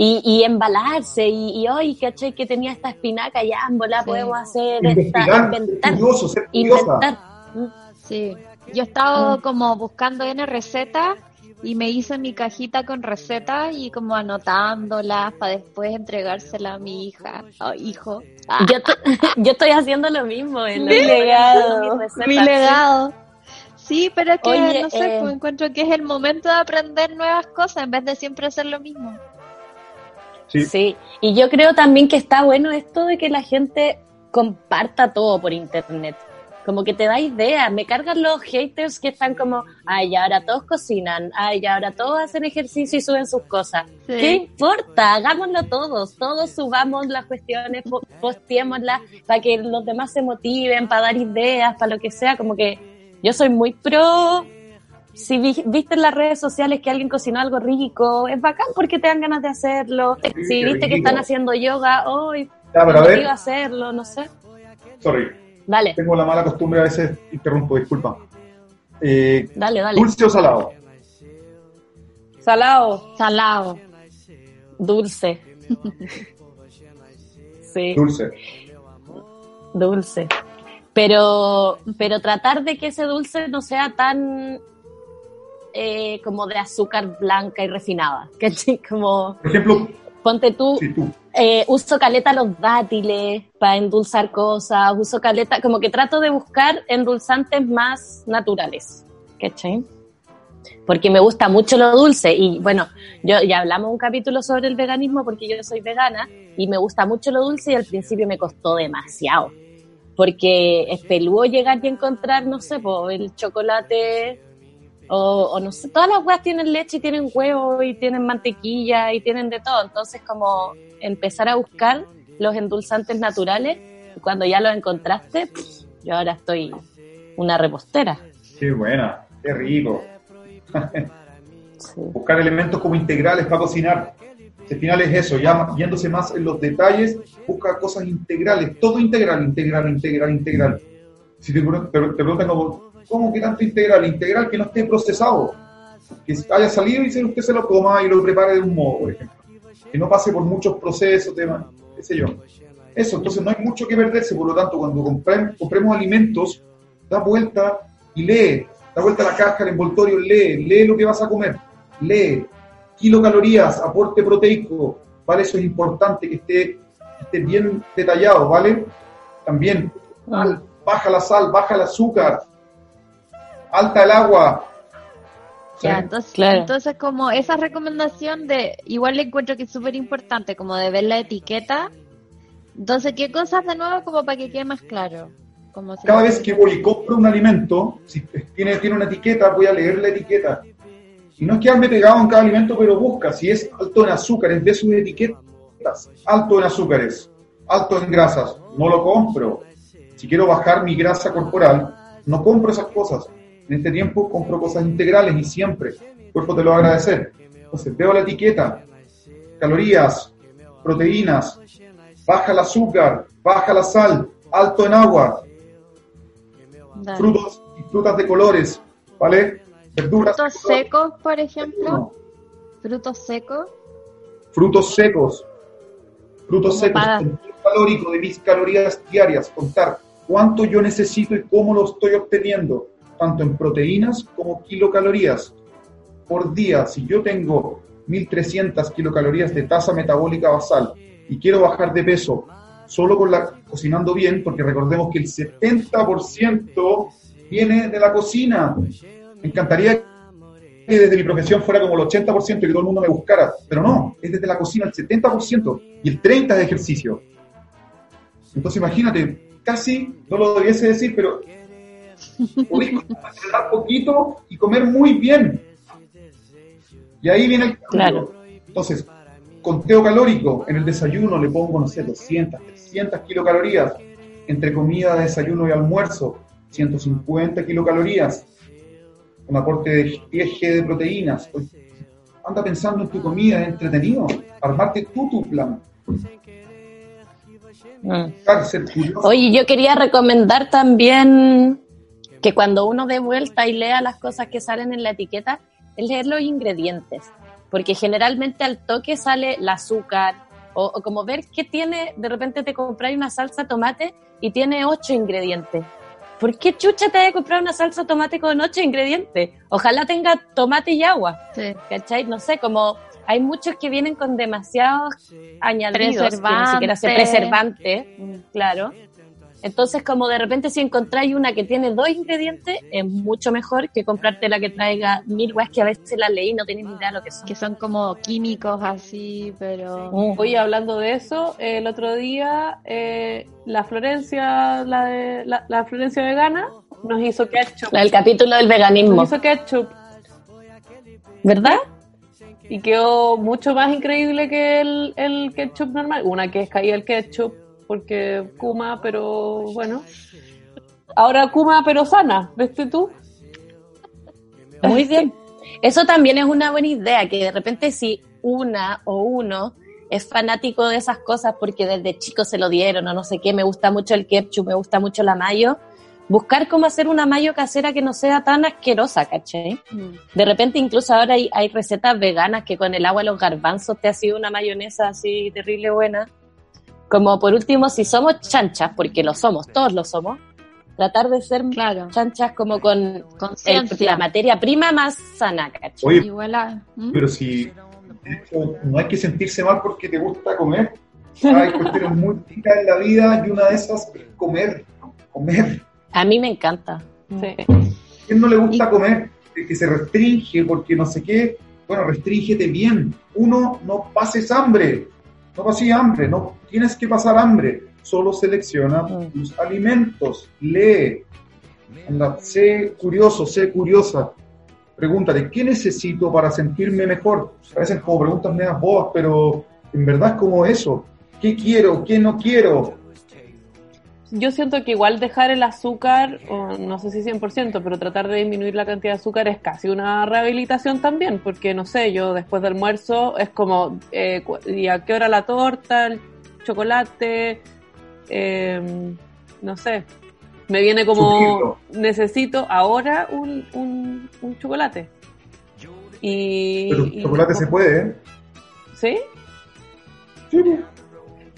A: y, embalarse y, hoy, ¿cachai? Que tenía esta espinaca, ya, en podemos hacer esta, inventar. inventar.
C: Sí, yo he estado ah. como buscando N recetas y me hice mi cajita con recetas y como anotándolas para después entregársela a mi hija o hijo.
A: Yo, yo estoy haciendo lo mismo en
C: mi legado. Mi, legado. Sí, pero es que no sé, pues, eh, encuentro que es el momento de aprender nuevas cosas en vez de siempre hacer lo mismo.
A: Sí. y yo creo también que está bueno esto de que la gente comparta todo por internet. Como que te da ideas. Me cargan los haters que están como, ay, ahora todos cocinan, ay, ahora todos hacen ejercicio y suben sus cosas.
C: Sí.
A: ¿Qué importa? Hagámoslo todos, todos subamos las cuestiones, po- posteémoslas para que los demás se motiven, para dar ideas, para lo que sea, como que yo soy muy pro. Si vi- viste en las redes sociales que alguien cocinó algo rico, es bacán porque te dan ganas de hacerlo. Si viste que están haciendo yoga, hoy
D: a ver,
A: a hacerlo, no sé.
D: sorry,
A: Dale,
D: tengo la mala costumbre a veces, interrumpo, disculpa. Eh,
A: dale, dale.
D: ¿Dulce o salado?
B: Salado.
C: Salado.
A: Dulce. Sí,
D: Dulce.
A: dulce. Pero, pero tratar de que ese dulce no sea tan eh, como de azúcar blanca y refinada. ¿cachai? Como,
D: Por ejemplo,
A: ponte tú, eh, uso caleta los dátiles para endulzar cosas, uso caleta, como que trato de buscar endulzantes más naturales, ¿cachai? Porque me gusta mucho lo dulce y bueno, yo ya hablamos un capítulo sobre el veganismo porque yo soy vegana y me gusta mucho lo dulce y al principio me costó demasiado. Porque es peludo llegar y encontrar, no sé, po, el chocolate o, o no sé, todas las huevas tienen leche y tienen huevo y tienen mantequilla y tienen de todo. Entonces, como empezar a buscar los endulzantes naturales y cuando ya los encontraste, pff, yo ahora estoy una repostera.
D: qué buena, qué rico.
A: Sí.
D: Buscar elementos como integrales para cocinar. Al final es eso, ya yéndose más en los detalles, busca cosas integrales, todo integral, integral, integral, integral. Si te, te, te preguntan como, ¿cómo que tanto integral? Integral que no esté procesado, que haya salido y usted se lo coma y lo prepare de un modo, por ejemplo. Que no pase por muchos procesos, temas, qué sé yo. Eso, entonces no hay mucho que perderse, por lo tanto, cuando compren- compremos alimentos, da vuelta y lee, da vuelta la caja, el envoltorio, lee, lee lo que vas a comer, lee, kilocalorías, aporte proteico, ¿vale? Eso es importante que esté, esté bien detallado, ¿vale? También, baja la sal, baja el azúcar, alta el agua. ¿sí?
C: Ya, entonces,
A: Claro.
C: entonces como esa recomendación de, igual le encuentro que es súper importante, como de ver la etiqueta. Entonces, ¿qué cosas de nuevo como para que quede más claro? Como si-
D: Cada vez que voy y compro un alimento, si tiene, tiene una etiqueta, voy a leer la etiqueta. Y no es quedarme pegado en cada alimento, pero busca si es alto en azúcares, ve sus etiquetas. Alto en azúcares, alto en grasas, no lo compro. Si quiero bajar mi grasa corporal, no compro esas cosas. En este tiempo compro cosas integrales y siempre. El cuerpo te lo va a agradecer. Entonces veo la etiqueta, calorías, proteínas, baja el azúcar, baja la sal, alto en agua,
C: Dale.
D: frutos y frutas de colores, ¿vale? Verduras.
C: Frutos secos, por ejemplo.
D: No,
C: Frutos secos.
D: frutos secos. Frutos secos.
C: para-
D: calórico de mis calorías diarias. Contar cuánto yo necesito y cómo lo estoy obteniendo, tanto en proteínas como kilocalorías por día. Si yo tengo 1300 kilocalorías de tasa metabólica basal y quiero bajar de peso solo con la cocinando bien, porque recordemos que el 70% viene de la cocina. Me encantaría que desde mi profesión fuera como el 80% y que todo el mundo me buscara, pero no, es desde la cocina el 70% y el 30% de ejercicio. Entonces imagínate, casi, no lo debiese decir, pero podéis entrenar poquito y comer muy bien. Y ahí viene el cambio.
A: Claro.
D: Entonces, conteo calórico, en el desayuno le pongo, no sé, 200, 300 kilocalorías, entre comida, desayuno y almuerzo, 150 kilocalorías, un aporte de 10 G de proteínas. Anda pensando en tu comida, es entretenido, armarte tú tu plan,
A: Mm. Oye, yo quería recomendar también que cuando uno dé vuelta y lea las cosas que salen en la etiqueta, es leer los ingredientes, porque generalmente al toque sale el azúcar o, o como ver qué tiene, de repente te compras una salsa tomate y tiene ocho ingredientes. ¿Por qué chucha te vas a comprar una salsa tomate con ocho ingredientes? Ojalá tenga tomate y agua,
C: Sí.
A: ¿cachai? No sé, como hay muchos que vienen con demasiados añadidos, que ni siquiera se preservante, claro. Entonces, como de repente si encontráis una que tiene dos ingredientes, es mucho mejor que comprarte la que traiga mil weas que a veces la leí y no tenéis ni idea de lo que son.
C: Que son como químicos así, pero...
A: Mm.
B: Oye, hablando de eso, el otro día eh, la Florencia, la, de, la, la Florencia vegana, nos hizo ketchup.
A: Del capítulo del veganismo.
B: Nos hizo ketchup
A: ¿Verdad?
B: y quedó mucho más increíble que el, el ketchup normal. Una que es caía el ketchup porque Kuma, pero bueno. Ahora Kuma, pero sana, ¿viste tú?
A: Muy bien. Eso también es una buena idea, que de repente si una o uno es fanático de esas cosas porque desde chico se lo dieron o no sé qué, me gusta mucho el ketchup, me gusta mucho la mayo, buscar cómo hacer una mayo casera que no sea tan asquerosa, ¿cachai? De repente incluso ahora hay, hay recetas veganas que con el agua de los garbanzos te ha sido una mayonesa así terrible buena. Como por último, si somos chanchas, porque lo somos, todos lo somos, tratar de ser
C: Claro.
A: chanchas como con el- la materia prima más sana, ¿cachai?
D: Oye,
C: Igual a... ¿Mm?
D: pero si de hecho, no hay que sentirse mal porque te gusta comer. Hay cuestiones muy ricas en la vida y una de esas es comer. Comer.
A: A mí me encanta.
B: Sí.
D: ¿Quién no le gusta comer? El que se restringe porque no sé qué. Bueno, restríngete bien. Uno, no pases hambre. No pases hambre. No tienes que pasar hambre. Solo selecciona
A: Mm.
D: tus alimentos. Lee. Anda, sé curioso, sé curiosa. Pregúntate, ¿qué necesito para sentirme mejor? Parecen como preguntas medias bobas, pero en verdad es como eso. ¿Qué quiero? ¿Qué no quiero?
B: Yo siento que igual dejar el azúcar, no sé si 100%, pero tratar de disminuir la cantidad de azúcar es casi una rehabilitación también, porque no sé, yo después del almuerzo es como, eh, ¿y a qué hora la torta, chocolate? Eh, no sé, me viene como, necesito ahora un, un, un chocolate. Y,
D: Pero
B: y-
D: chocolate se puede, ¿eh?
B: ¿Sí?
D: Sí.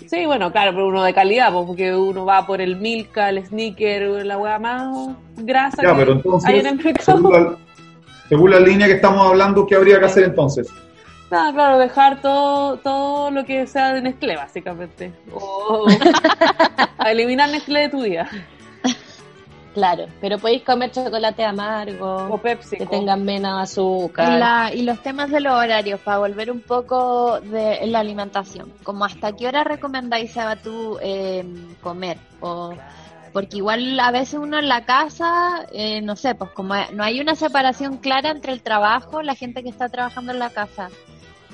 B: Sí, bueno, claro, pero uno de calidad, porque uno va por el Milka, el Snicker, la hueá más grasa
D: Ya,
B: que
D: pero
B: hay
D: entonces,
B: en el mercado.
D: según la, según la línea que estamos hablando, ¿qué habría que hacer entonces?
B: Nada, claro, dejar todo, todo lo que sea de Nestlé, básicamente. O a eliminar Nestlé de tu vida.
A: Claro, pero podéis comer chocolate amargo,
B: O Pepsi.
A: que tengan menos
C: Y,
A: azúcar.
C: la- y los temas de los horarios, para volver un poco de la alimentación, como hasta qué hora recomendáis, Seba, tú eh, comer, o porque igual a veces uno en la casa, eh, no sé, pues como no hay una separación clara entre el trabajo, la gente que está trabajando en la casa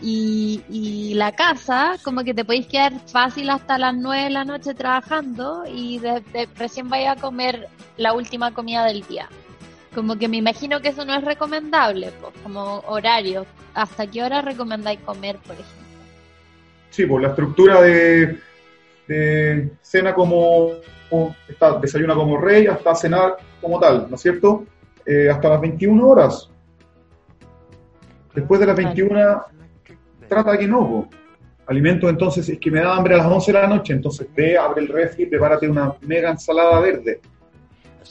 C: y, y la casa, como que te podéis quedar fácil hasta las 9 de la noche trabajando y de, de- recién vaya a comer la última comida del día. Como que me imagino que eso no es recomendable, pues, como horario. ¿Hasta qué hora recomendáis comer, por ejemplo?
D: Sí, pues la estructura de, de cena como, como- está, desayuna como rey hasta cenar como tal, ¿no es cierto? Eh, hasta las 21 horas. Después de las 21, trata que no. po. Alimentos, entonces, es que me da hambre a las 11 de la noche, entonces ve, abre el refri, prepárate una mega ensalada verde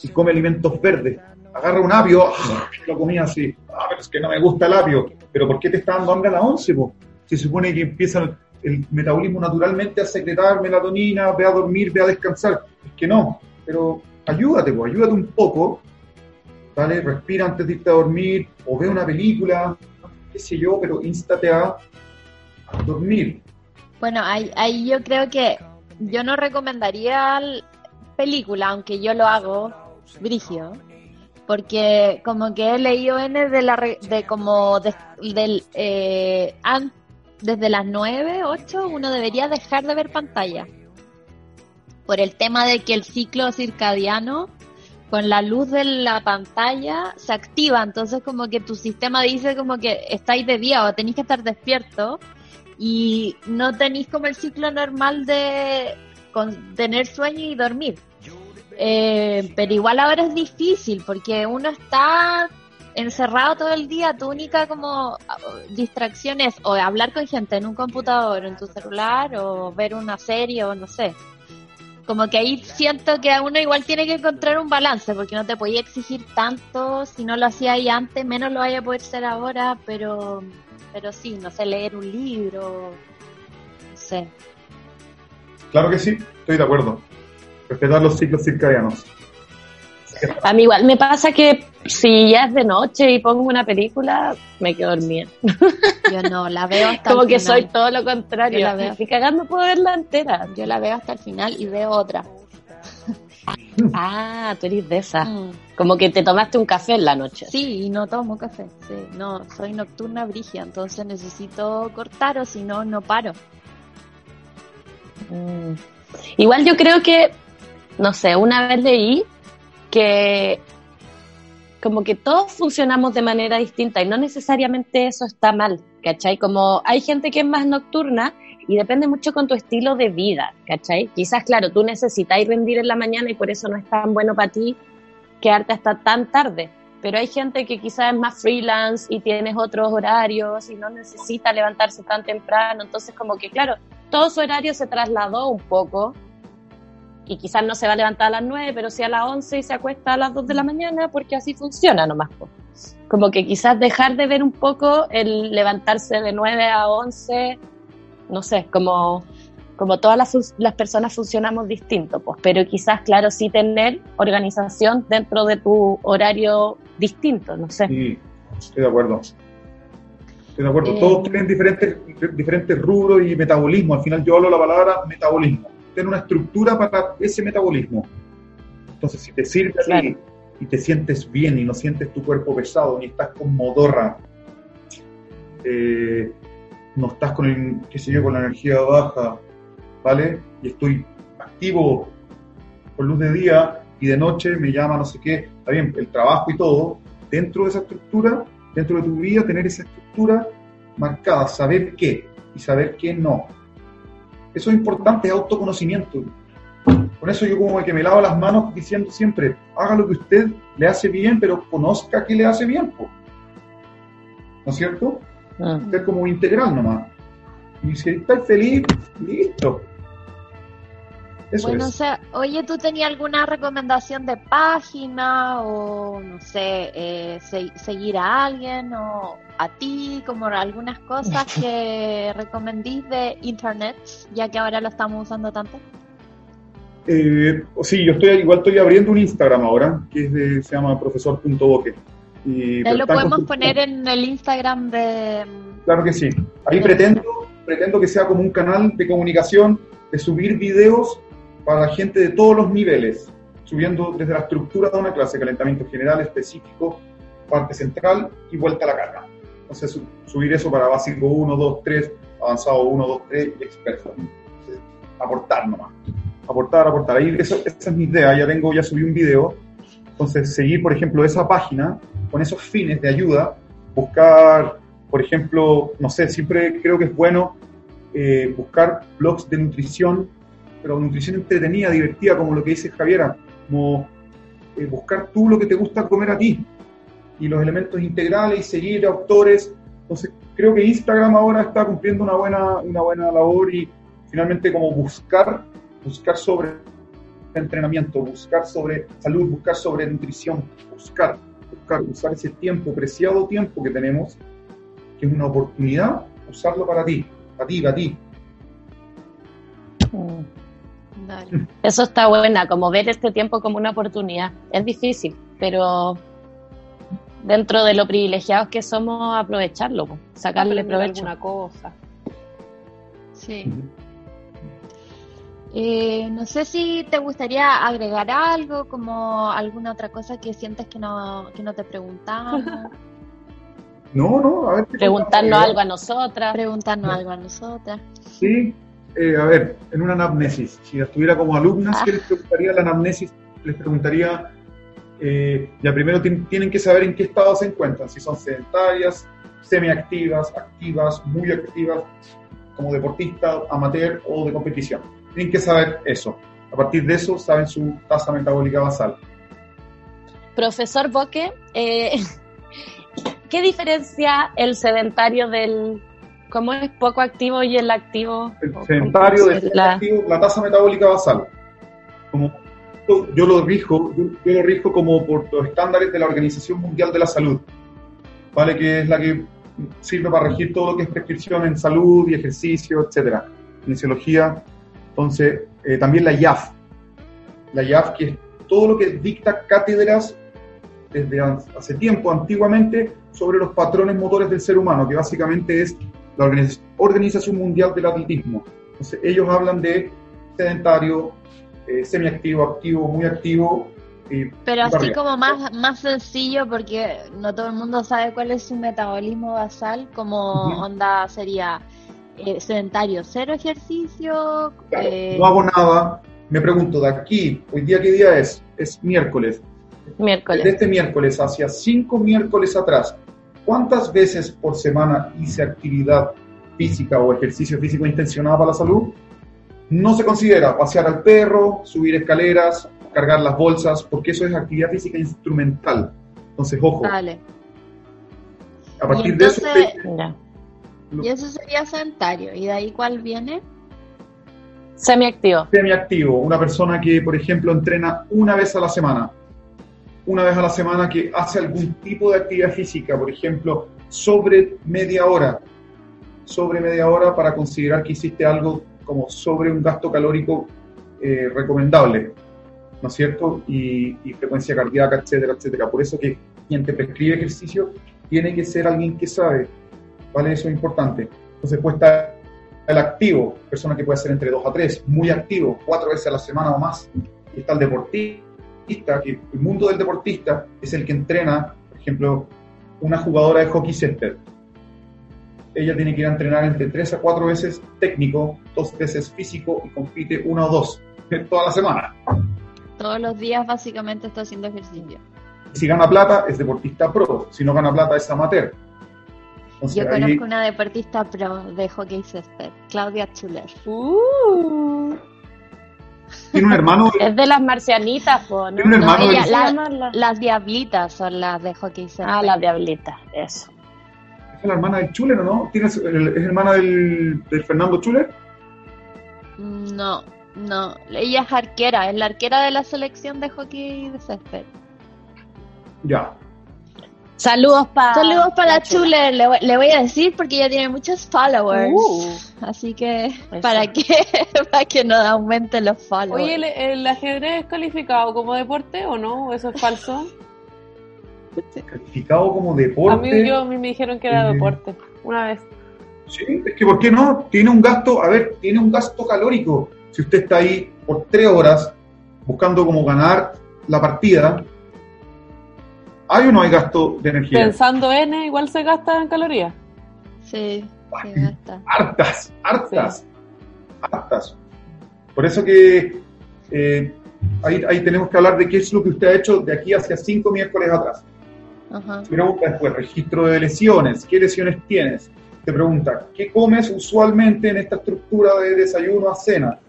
D: y come alimentos verdes. Agarra un apio, ¡ah! lo comía así, ah, pero es que no me gusta el apio. Pero ¿por qué te está dando hambre a las 11? Po? Se supone que empieza el, metabolismo naturalmente a secretar melatonina, ve a dormir, ve a descansar. Es que no, pero ayúdate, pues, ayúdate un poco. Dale, respira antes de irte a dormir, o ve una película, qué sé yo, pero instate a dormir.
C: Bueno, ahí, ahí yo creo que yo no recomendaría película, aunque yo lo hago, Brigio, porque como que he leído N de la de como de- del eh, desde las 9, 8 uno debería dejar de ver pantalla. Por el tema de que el ciclo circadiano con la luz de la pantalla se activa, entonces como que tu sistema dice como que estáis de día o tenéis que estar despierto y no tenéis como el ciclo normal de con- tener sueño y dormir. Eh, pero igual ahora es difícil porque uno está encerrado todo el día, tu única como ah, distracción es o hablar con gente en un computador, en tu celular, o ver una serie, o no sé. Como que ahí siento que uno igual tiene que encontrar un balance, porque no te podía exigir tanto, si no lo hacía ahí antes, menos lo vaya a poder ser ahora, pero, pero sí, no sé, leer un libro, no sé.
D: Claro que sí, estoy de acuerdo. Respetar los ciclos circadianos.
A: A mí igual me pasa que si ya es de noche y pongo una película, me quedo dormida.
C: Yo no, la veo hasta
A: Como
C: el
A: que
C: final.
A: soy todo lo contrario.
C: Yo la veo.
A: Ni cagando puedo verla entera.
C: Yo la veo hasta el final y veo otra.
A: Ah, tú eres de esa.
C: Mm.
A: Como que te tomaste un café en la noche.
C: Sí, y no tomo café. Sí, no, soy nocturna brigia, entonces necesito cortar o si no, no paro.
A: Mm. Igual yo creo que, no sé, una vez leí que como que todos funcionamos de manera distinta y no necesariamente eso está mal, ¿cachai? Como hay gente que es más nocturna y depende mucho con tu estilo de vida, ¿cachai? Quizás, claro, tú necesitas rendir en la mañana y por eso no es tan bueno para ti quedarte hasta tan tarde. Pero hay gente que quizás es más freelance y tienes otros horarios y no necesita levantarse tan temprano. Entonces, como que, claro, todo su horario se trasladó un poco y quizás no se va a levantar a las 9, pero sí a las 11 y se acuesta a las 2 de la mañana porque así funciona nomás. Como que quizás dejar de ver un poco el levantarse de 9 a 11, no sé, como, como todas las, las personas funcionamos distinto, pues, pero quizás, claro, sí tener organización dentro de tu horario distinto, no sé.
D: Sí, estoy de acuerdo. Estoy de acuerdo.
C: Eh,
D: Todos tienen diferentes, diferentes rubros y metabolismo. Al final yo hablo la palabra metabolismo. Tener una estructura para ese metabolismo. Entonces, si te sirve
A: Claro.
D: y te sientes bien y no sientes tu cuerpo pesado, ni estás con modorra, eh, no estás con, el, qué sé yo, con la energía baja, ¿vale? Y estoy activo con luz de día y de noche me llama no sé qué, está bien, el trabajo y todo, dentro de esa estructura, dentro de tu vida, tener esa estructura marcada, saber qué y saber qué no. Eso es importante, es autoconocimiento. Con eso yo como que me lavo las manos diciendo siempre, haga lo que usted le hace bien, pero conozca qué le hace bien. po. ¿No es cierto?
A: Mm.
D: Ser como integral nomás. Y si estáis feliz, listo. Eso
C: Bueno, o
D: es.
C: sea, oye, ¿tú tenías alguna recomendación de página o, no sé, eh, se- seguir a alguien o a ti, como algunas cosas que recomendís de internet, ya que ahora lo estamos usando tanto?
D: Eh, sí, yo estoy igual estoy abriendo un Instagram ahora, que es de, se llama profesor.boque. Y
C: lo podemos poner en el Instagram de...
D: Claro que sí. Ahí pretendo, pretendo que sea como un canal de comunicación, de subir videos para gente de todos los niveles, subiendo desde la estructura de una clase, calentamiento general, específico, parte central y vuelta a la carga. Entonces, su- subir eso para básico 1, 2, 3, avanzado 1, 2, 3 y experto. Entonces, aportar nomás. Aportar, aportar. Ahí eso- esa es mi idea. Ya tengo, ya subí un video. Entonces, seguir, por ejemplo, esa página con esos fines de ayuda, buscar, por ejemplo, no sé, siempre creo que es bueno eh, buscar blogs de nutrición, pero nutrición entretenida, divertida, como lo que dice Javiera, como eh, buscar tú lo que te gusta comer a ti y los elementos integrales y seguir autores. Entonces, creo que Instagram ahora está cumpliendo una buena, una buena labor y finalmente como buscar, buscar sobre entrenamiento, buscar sobre salud, buscar sobre nutrición, buscar, buscar, usar ese tiempo, preciado tiempo que tenemos, que es una oportunidad, usarlo para ti, para ti, para ti.
C: Dale.
A: Eso está buena, como ver este tiempo como una oportunidad. Es difícil, pero dentro de lo privilegiados que somos, aprovecharlo, sacarle
B: aprender
A: provecho.
B: alguna cosa.
C: Sí. Eh, no sé si te gustaría agregar algo, como alguna otra cosa que sientes que no, que no te preguntamos,
D: No, no, a ver. ¿qué
A: Preguntarnos algo a nosotras.
C: preguntarnos algo a nosotras.
D: Sí, eh, a ver, en una anamnesis, si estuviera como alumnas, ¿qué les preguntaría la anamnesis? Les preguntaría, eh, ya primero tien- tienen que saber en qué estado se encuentran, si son sedentarias, semiactivas, activas, muy activas, como deportistas, amateur o de competición. Tienen que saber eso. A partir de eso saben su tasa metabólica basal.
A: Profesor Boque, eh, ¿qué diferencia el sedentario del... ¿Cómo es poco activo y el activo?
D: El sedentario
A: ¿cómo
D: de
A: la-
D: activo, la tasa metabólica basal. Como yo lo rijo, yo, yo lo rijo como por los estándares de la Organización Mundial de la Salud, ¿vale? Que es la que sirve para regir todo lo que es prescripción en salud y ejercicio, etcétera, kinesiología. Entonces, eh, también la IAF, la IAF, que es todo lo que dicta cátedras desde hace tiempo, antiguamente, sobre los patrones motores del ser humano, que básicamente es la Organización Mundial del Atletismo. Entonces, ellos hablan de sedentario, eh, semiactivo, activo, muy activo.
C: Pero así como más, más sencillo, porque no todo el mundo sabe cuál es su metabolismo basal, como onda sería eh, sedentario, cero ejercicio.
D: Eh, no hago nada. Me pregunto, de aquí, hoy día qué día es? Es miércoles.
A: Miércoles.
D: De este miércoles hacia cinco miércoles atrás, ¿cuántas veces por semana hice actividad física o ejercicio físico intencionado para la salud? No se considera pasear al perro, subir escaleras, cargar las bolsas, porque eso es actividad física instrumental. Entonces, ojo.
C: Vale.
D: A partir de eso...
C: Y eso sería sedentario. ¿Y de ahí cuál viene?
A: Semiactivo.
D: Semiactivo. Una persona que, por ejemplo, entrena una vez a la semana. Una vez a la semana que hace algún tipo de actividad física, por ejemplo, sobre media hora. Sobre media hora para considerar que hiciste algo como sobre un gasto calórico eh, recomendable. ¿No es cierto? Y, y frecuencia cardíaca, etcétera, etcétera. Por eso que quien te prescribe ejercicio tiene que ser alguien que sabe ¿vale? Eso es importante. Entonces puede estar el activo, persona que puede ser entre 2 a 3, muy activo, cuatro veces a la semana o más. Y está el deportista, que el mundo del deportista es el que entrena, por ejemplo, una jugadora de hockey césped. Ella tiene que ir a entrenar entre 3 a 4 veces técnico, dos veces físico y compite una o dos toda la semana.
C: Todos los días básicamente está haciendo ejercicio.
D: Si gana plata es deportista pro, si no gana plata es amateur.
C: Yo conozco una deportista pro de hockey césped, Claudia Chuler. Uh.
D: Tiene un hermano.
A: es de las marcianitas, ¿no?
D: Tiene un hermano.
C: Las diablitas son las de hockey.
A: Ah, las diablitas, eso.
D: Es la hermana del Chuler, ¿o no? ¿Es hermana del, del Fernando Chuler?
C: No, no. Ella es arquera, es la arquera de la selección de hockey de césped.
D: Ya,
A: Saludos para
C: Saludos para la Chuler, le, voy a decir porque ella tiene muchos followers. Uh. así que para que para que no aumente los followers.
B: Oye, ¿el, ajedrez es calificado como deporte o no? ¿O eso es falso?
D: Calificado como deporte.
B: A mí, yo, a mí me dijeron que era deporte, una vez.
D: Sí, es que ¿por qué no? Tiene un gasto, a ver, tiene un gasto calórico. Si usted está ahí por tres horas buscando cómo ganar la partida, ¿Hay o no hay gasto de energía?
B: Pensando N, igual se gasta en calorías.
C: Sí, se gasta.
D: Hartas, hartas, hartas. Por eso que eh, ahí, tenemos que hablar de qué es lo que usted ha hecho de aquí hacia cinco miércoles atrás. Ajá. Pregunta después, registro de lesiones, ¿qué lesiones tienes? Te pregunta, ¿qué comes usualmente en esta estructura de desayuno a cena?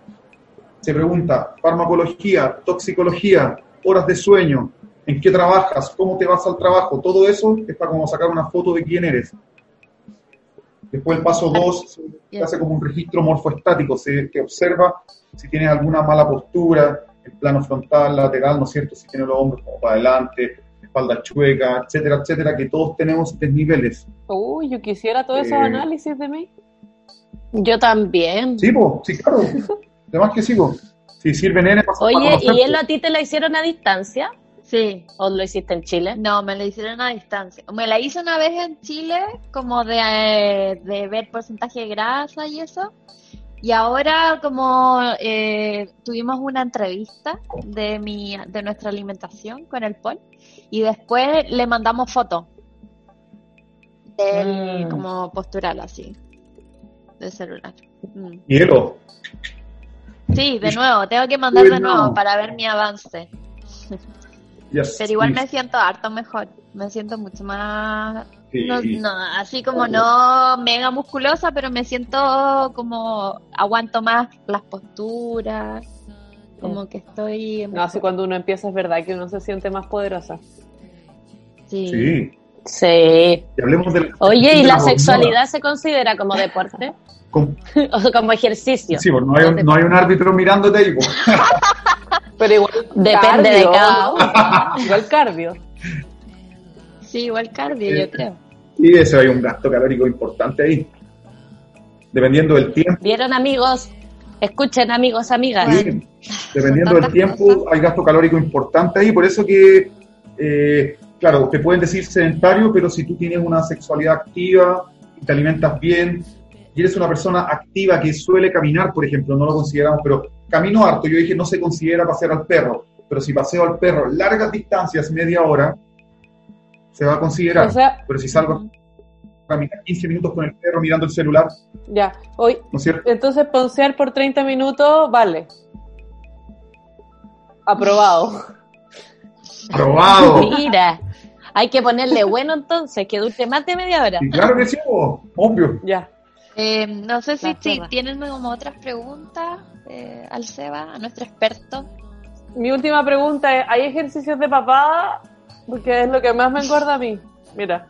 D: Se pregunta, farmacología, toxicología, horas de sueño, en qué trabajas, cómo te vas al trabajo, todo eso es para como sacar una foto de quién eres. Después el paso 2 se hace como un registro morfoestático, se te observa si tienes alguna mala postura, el plano frontal, lateral, ¿no es cierto? Si tienes los hombros como para adelante, espalda chueca, etcétera, etcétera, que todos tenemos desniveles.
B: Uy, yo quisiera todos esos eh, análisis de mí.
A: Yo también.
D: Sí, pues, sí, claro. Además que sigo. Si sirven N,
A: Oye, ¿y él a ti te la hicieron a distancia?
C: Sí.
A: ¿O lo hiciste en Chile?
C: No, me lo hicieron a distancia. Me la hice una vez en Chile, como de, eh, de ver porcentaje de grasa y eso. Y ahora como eh, tuvimos una entrevista de mi de nuestra alimentación con el Paul y después le mandamos fotos del mm. como postural así de celular.
D: Mm.
C: Sí, de nuevo, tengo que mandar de nuevo para ver mi avance. Pero igual me siento harto mejor, me siento mucho más, no, así como no mega musculosa, pero me siento como aguanto más las posturas, como que estoy...
B: No, así cuando uno empieza es verdad que uno se siente más poderosa.
D: Sí.
A: Sí.
D: hablemos
A: Oye, ¿y la, sexualidad se considera como deporte? o como ejercicio.
D: Sí, porque no hay, un, no hay un árbitro mirándote y...
B: Pero igual.
A: Depende de cada uno.
B: igual cardio.
C: Sí, igual cardio, yo creo.
D: Y eso hay un gasto calórico importante ahí. Dependiendo del tiempo.
A: ¿Vieron, amigos? Escuchen, amigos, amigas.
D: Sí, dependiendo del tiempo,
C: cosas.
D: hay gasto calórico importante ahí, por eso que, eh, claro, te pueden decir sedentario, pero si tú tienes una sexualidad activa, y te alimentas bien, y eres una persona activa que suele caminar, por ejemplo, no lo consideramos, pero camino harto, yo dije no se considera pasear al perro, pero si paseo al perro largas distancias, media hora, se va a considerar.
B: O sea,
D: pero si salgo a caminar 15 minutos con el perro mirando el celular,
B: ya. Hoy,
D: ¿no es cierto?
B: entonces poncear por 30 minutos, vale. Aprobado.
D: Probado.
A: Mira, hay que ponerle bueno entonces, que dure más de media hora.
D: Y claro que sí, obvio.
B: Ya.
C: Eh, no sé si, tienen como otras preguntas eh, al Seba, a nuestro experto.
B: Mi última pregunta es, ¿hay ejercicios de papada? Porque es lo que más me engorda a mí. Mira.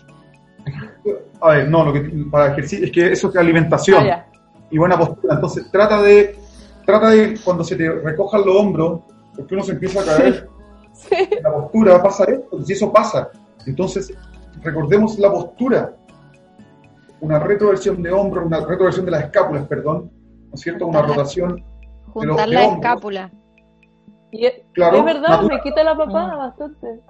D: A ver, no, lo que para ejercicio es que eso es alimentación
B: Ah,
D: y buena postura. Entonces, trata de, trata de cuando se te recojan los hombros, porque uno se empieza a caer
B: Sí.
D: la postura, pasa esto, si eso pasa. Entonces, recordemos la postura. Una retroversión de hombros, una retroversión de las escápulas, perdón, ¿no es cierto? Una rotación,
C: Juntar
D: de
C: la
D: hombros.
C: escápula.
B: Y es,
D: claro,
B: es verdad,
D: natural.
B: me quita la papada
A: Mm.
B: bastante.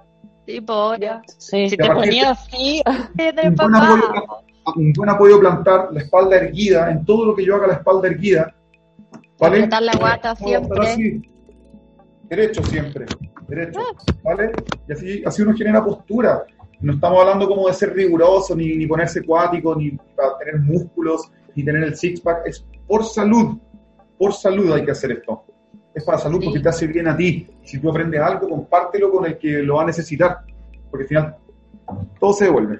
C: Tipo,
B: Ya.
A: Sí.
C: si te
D: a partir
C: ponías así, de
D: un buen,
C: papá.
D: apoyo, un buen apoyo plantar, la espalda erguida, en todo lo que yo haga la espalda erguida. ¿Vale?
C: Apretar la guata siempre.
D: así. Derecho siempre, derecho, ¿vale? Y así, así uno genera postura. No estamos hablando como de ser riguroso, ni, ni ponerse cuático, ni para tener músculos, ni tener el six-pack. Es por salud, por salud hay que hacer esto. Es para salud
C: Sí.
D: porque te hace bien a ti. Si tú aprendes algo, compártelo con el que lo va a necesitar. Porque al final todo se devuelve.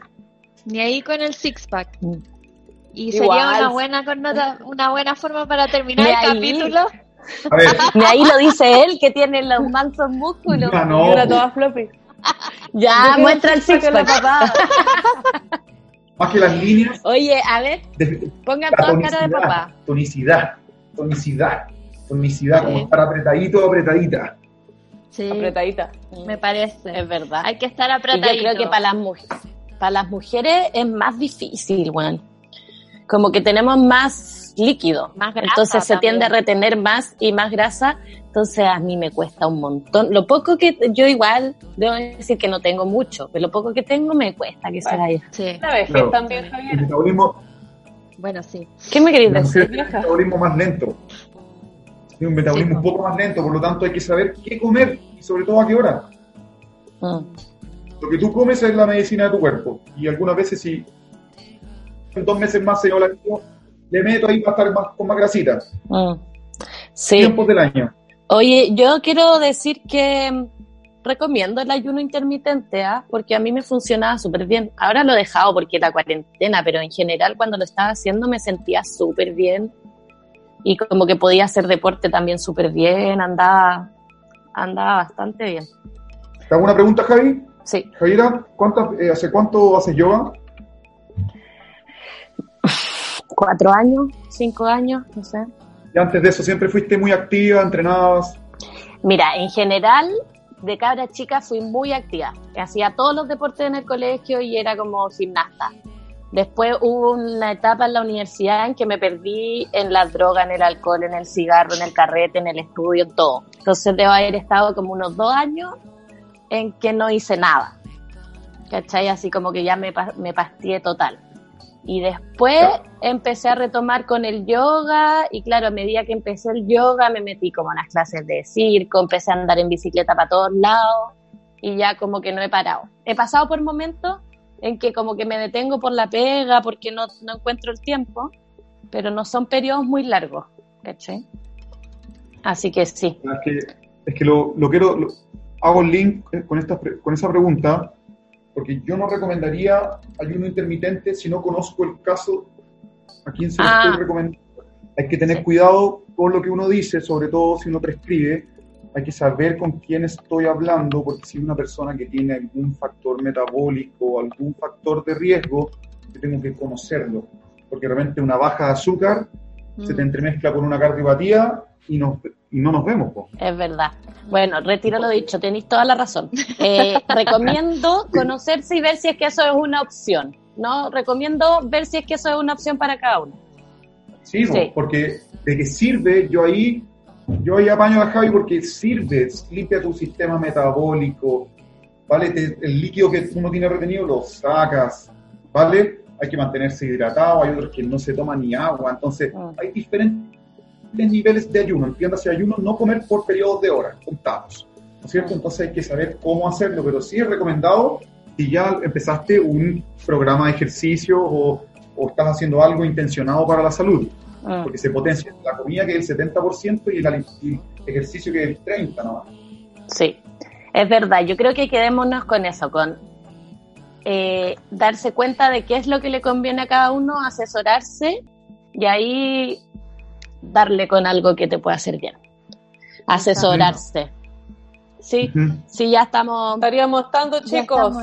C: Ni ahí con el six-pack.
A: Mm.
C: Y
B: Igual.
C: sería una buena, connota- una buena forma para terminar el
A: ahí.
C: capítulo.
D: A ver,
A: Y ahí lo dice él, que tiene los mansos músculos.
B: Y
D: no,
B: una toda floppy.
A: Ya, muestra el
B: six-pack. papada.
D: más que las líneas,
A: Oye, a ver,
D: de,
A: pongan
D: la
A: toda cara de papá.
D: tonicidad, tonicidad, tonicidad, como estar apretadito, apretadita.
C: Sí,
B: Apretadita.
C: me parece.
A: Es verdad.
C: Hay que estar
A: Y
C: apretadito.
A: yo creo que para las mujeres, para las mujeres es más difícil, weón. Como que tenemos más líquido.
C: Más grasa
A: entonces se
C: también.
A: tiende a retener más y más grasa. Entonces a mí me cuesta un montón. Lo poco que yo igual debo decir que no tengo mucho, pero lo poco que tengo me cuesta que se vaya.
C: Sí,
B: Una vez
D: Claro.
B: también,
D: El
B: Javier.
D: metabolismo,
C: bueno, sí.
A: ¿Qué me queréis decir?
D: un metabolismo más lento. Tiene un metabolismo
C: Sí,
D: un poco más lento, por lo tanto hay que saber qué comer y sobre todo a qué hora.
A: Mm.
D: Lo que tú comes es la medicina de tu cuerpo. Y algunas veces si en dos meses más se la le meto ahí para estar más, con más grasita.
A: Mm. Sí.
D: Tiempos del año.
A: Oye, yo quiero decir que mm, recomiendo el ayuno intermitente, ¿ah? porque a mí me funcionaba súper bien. Ahora lo he dejado porque la cuarentena, pero en general cuando lo estaba haciendo me sentía súper bien y como que podía hacer deporte también súper bien, andaba, andaba bastante bien.
D: ¿Te hago una pregunta, Javi?
A: Sí,
D: Javiera, ¿cuántas, eh, ¿hace cuánto haces yoga?
A: Cuatro años, cinco años, no sé.
D: Y antes de eso siempre fuiste muy activa, entrenabas.
A: Mira, en general, de cabra chica fui muy activa. Hacía todos los deportes en el colegio y era como gimnasta. Después hubo una etapa en la universidad en que me perdí en la droga, en el alcohol, en el cigarro, en el carrete, en el estudio, en todo. Entonces debo haber estado como unos dos años en que no hice nada. ¿Cachai? Así como que ya me, me pastié total. Y después empecé a retomar con el yoga y claro, a medida que empecé el yoga me metí como en las clases de circo, empecé a andar en bicicleta para todos lados y ya como que no he parado. He pasado por momentos en que como que me detengo por la pega porque no, no encuentro el tiempo, pero no son periodos muy largos, ¿cachai? Así que sí.
D: Es que, es que lo, lo quiero, lo- hago el link con, esta, con esa pregunta, porque yo no recomendaría ayuno intermitente si no conozco el caso a quién se lo
A: Ah.
D: estoy recomendando. Hay que tener
A: Sí.
D: cuidado con lo que uno dice, sobre todo si uno prescribe. Hay que saber con quién estoy hablando, porque si es una persona que tiene algún factor metabólico o algún factor de riesgo, yo tengo que conocerlo. Porque realmente una baja de azúcar se te entremezcla con una cardiopatía y, nos, y no nos vemos. po.
A: Es verdad. Bueno, retiro lo dicho, tenéis toda la razón. Eh, recomiendo conocerse y ver si es que eso es una opción. ¿no? Recomiendo ver si es que eso es una opción para cada uno.
D: Sí, po,
A: Sí.
D: porque de que sirve, yo ahí, yo ahí apaño a Javi porque sirve, limpia tu sistema metabólico, ¿vale? Te- el líquido que uno tiene retenido lo sacas, ¿vale? Hay que mantenerse hidratado, hay otros que no se toman ni agua, entonces
B: Mm.
D: hay diferentes niveles de ayuno, entiéndase ayuno, no comer por periodos de horas contados, ¿no es cierto? Entonces hay que saber cómo hacerlo, pero sí es recomendado si ya empezaste un programa de ejercicio o, o estás haciendo algo intencionado para la salud,
A: Mm.
D: porque se potencia la comida que es el 70% y el, ali- y el ejercicio que es el 30% nomás.
A: Sí, es verdad. Yo creo que quedémonos con eso, con eh, darse cuenta de qué es lo que le conviene a cada uno, asesorarse y ahí darle con algo que te pueda hacer bien. Asesorarse. Sí, sí, ya estamos.
B: Estaríamos estando,
C: Ya
B: chicos.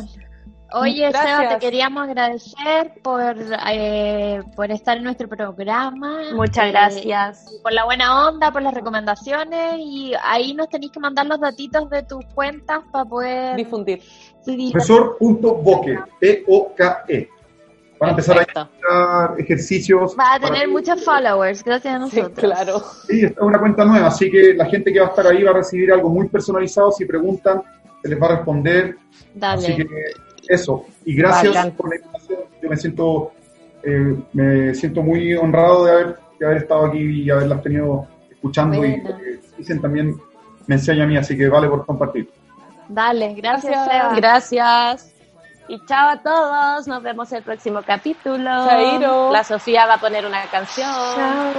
C: Oye,
B: Gracias.
C: Seba, te queríamos agradecer por, eh, por estar en nuestro programa.
A: Muchas
C: eh,
A: gracias.
C: por la buena onda, por las recomendaciones y ahí nos tenéis que mandar los datitos de tus cuentas para poder
B: Difundir.
C: seguir.
D: Profesor.boque, B-O-K-E. Van a empezar a
A: Perfecto.
D: encontrar ejercicios.
C: Va a tener muchos followers, gracias a
B: Sí,
C: nosotros.
B: claro.
D: Sí, esta es una cuenta nueva, así que la gente que va a estar ahí va a recibir algo muy personalizado. Si preguntan, se les va a responder. Así
C: Dale.
D: que eso. Y gracias por la invitación. Yo me siento, eh, me siento muy honrado de haber, de haber estado aquí y haberlas tenido escuchando y
C: Bueno.
D: dicen también me enseña a mí, así que vale por compartir.
C: Dale, gracias.
A: Gracias. Y chao a todos. Nos vemos el próximo capítulo.
B: Chairo.
A: La Sofía va a poner una canción.
C: Chao.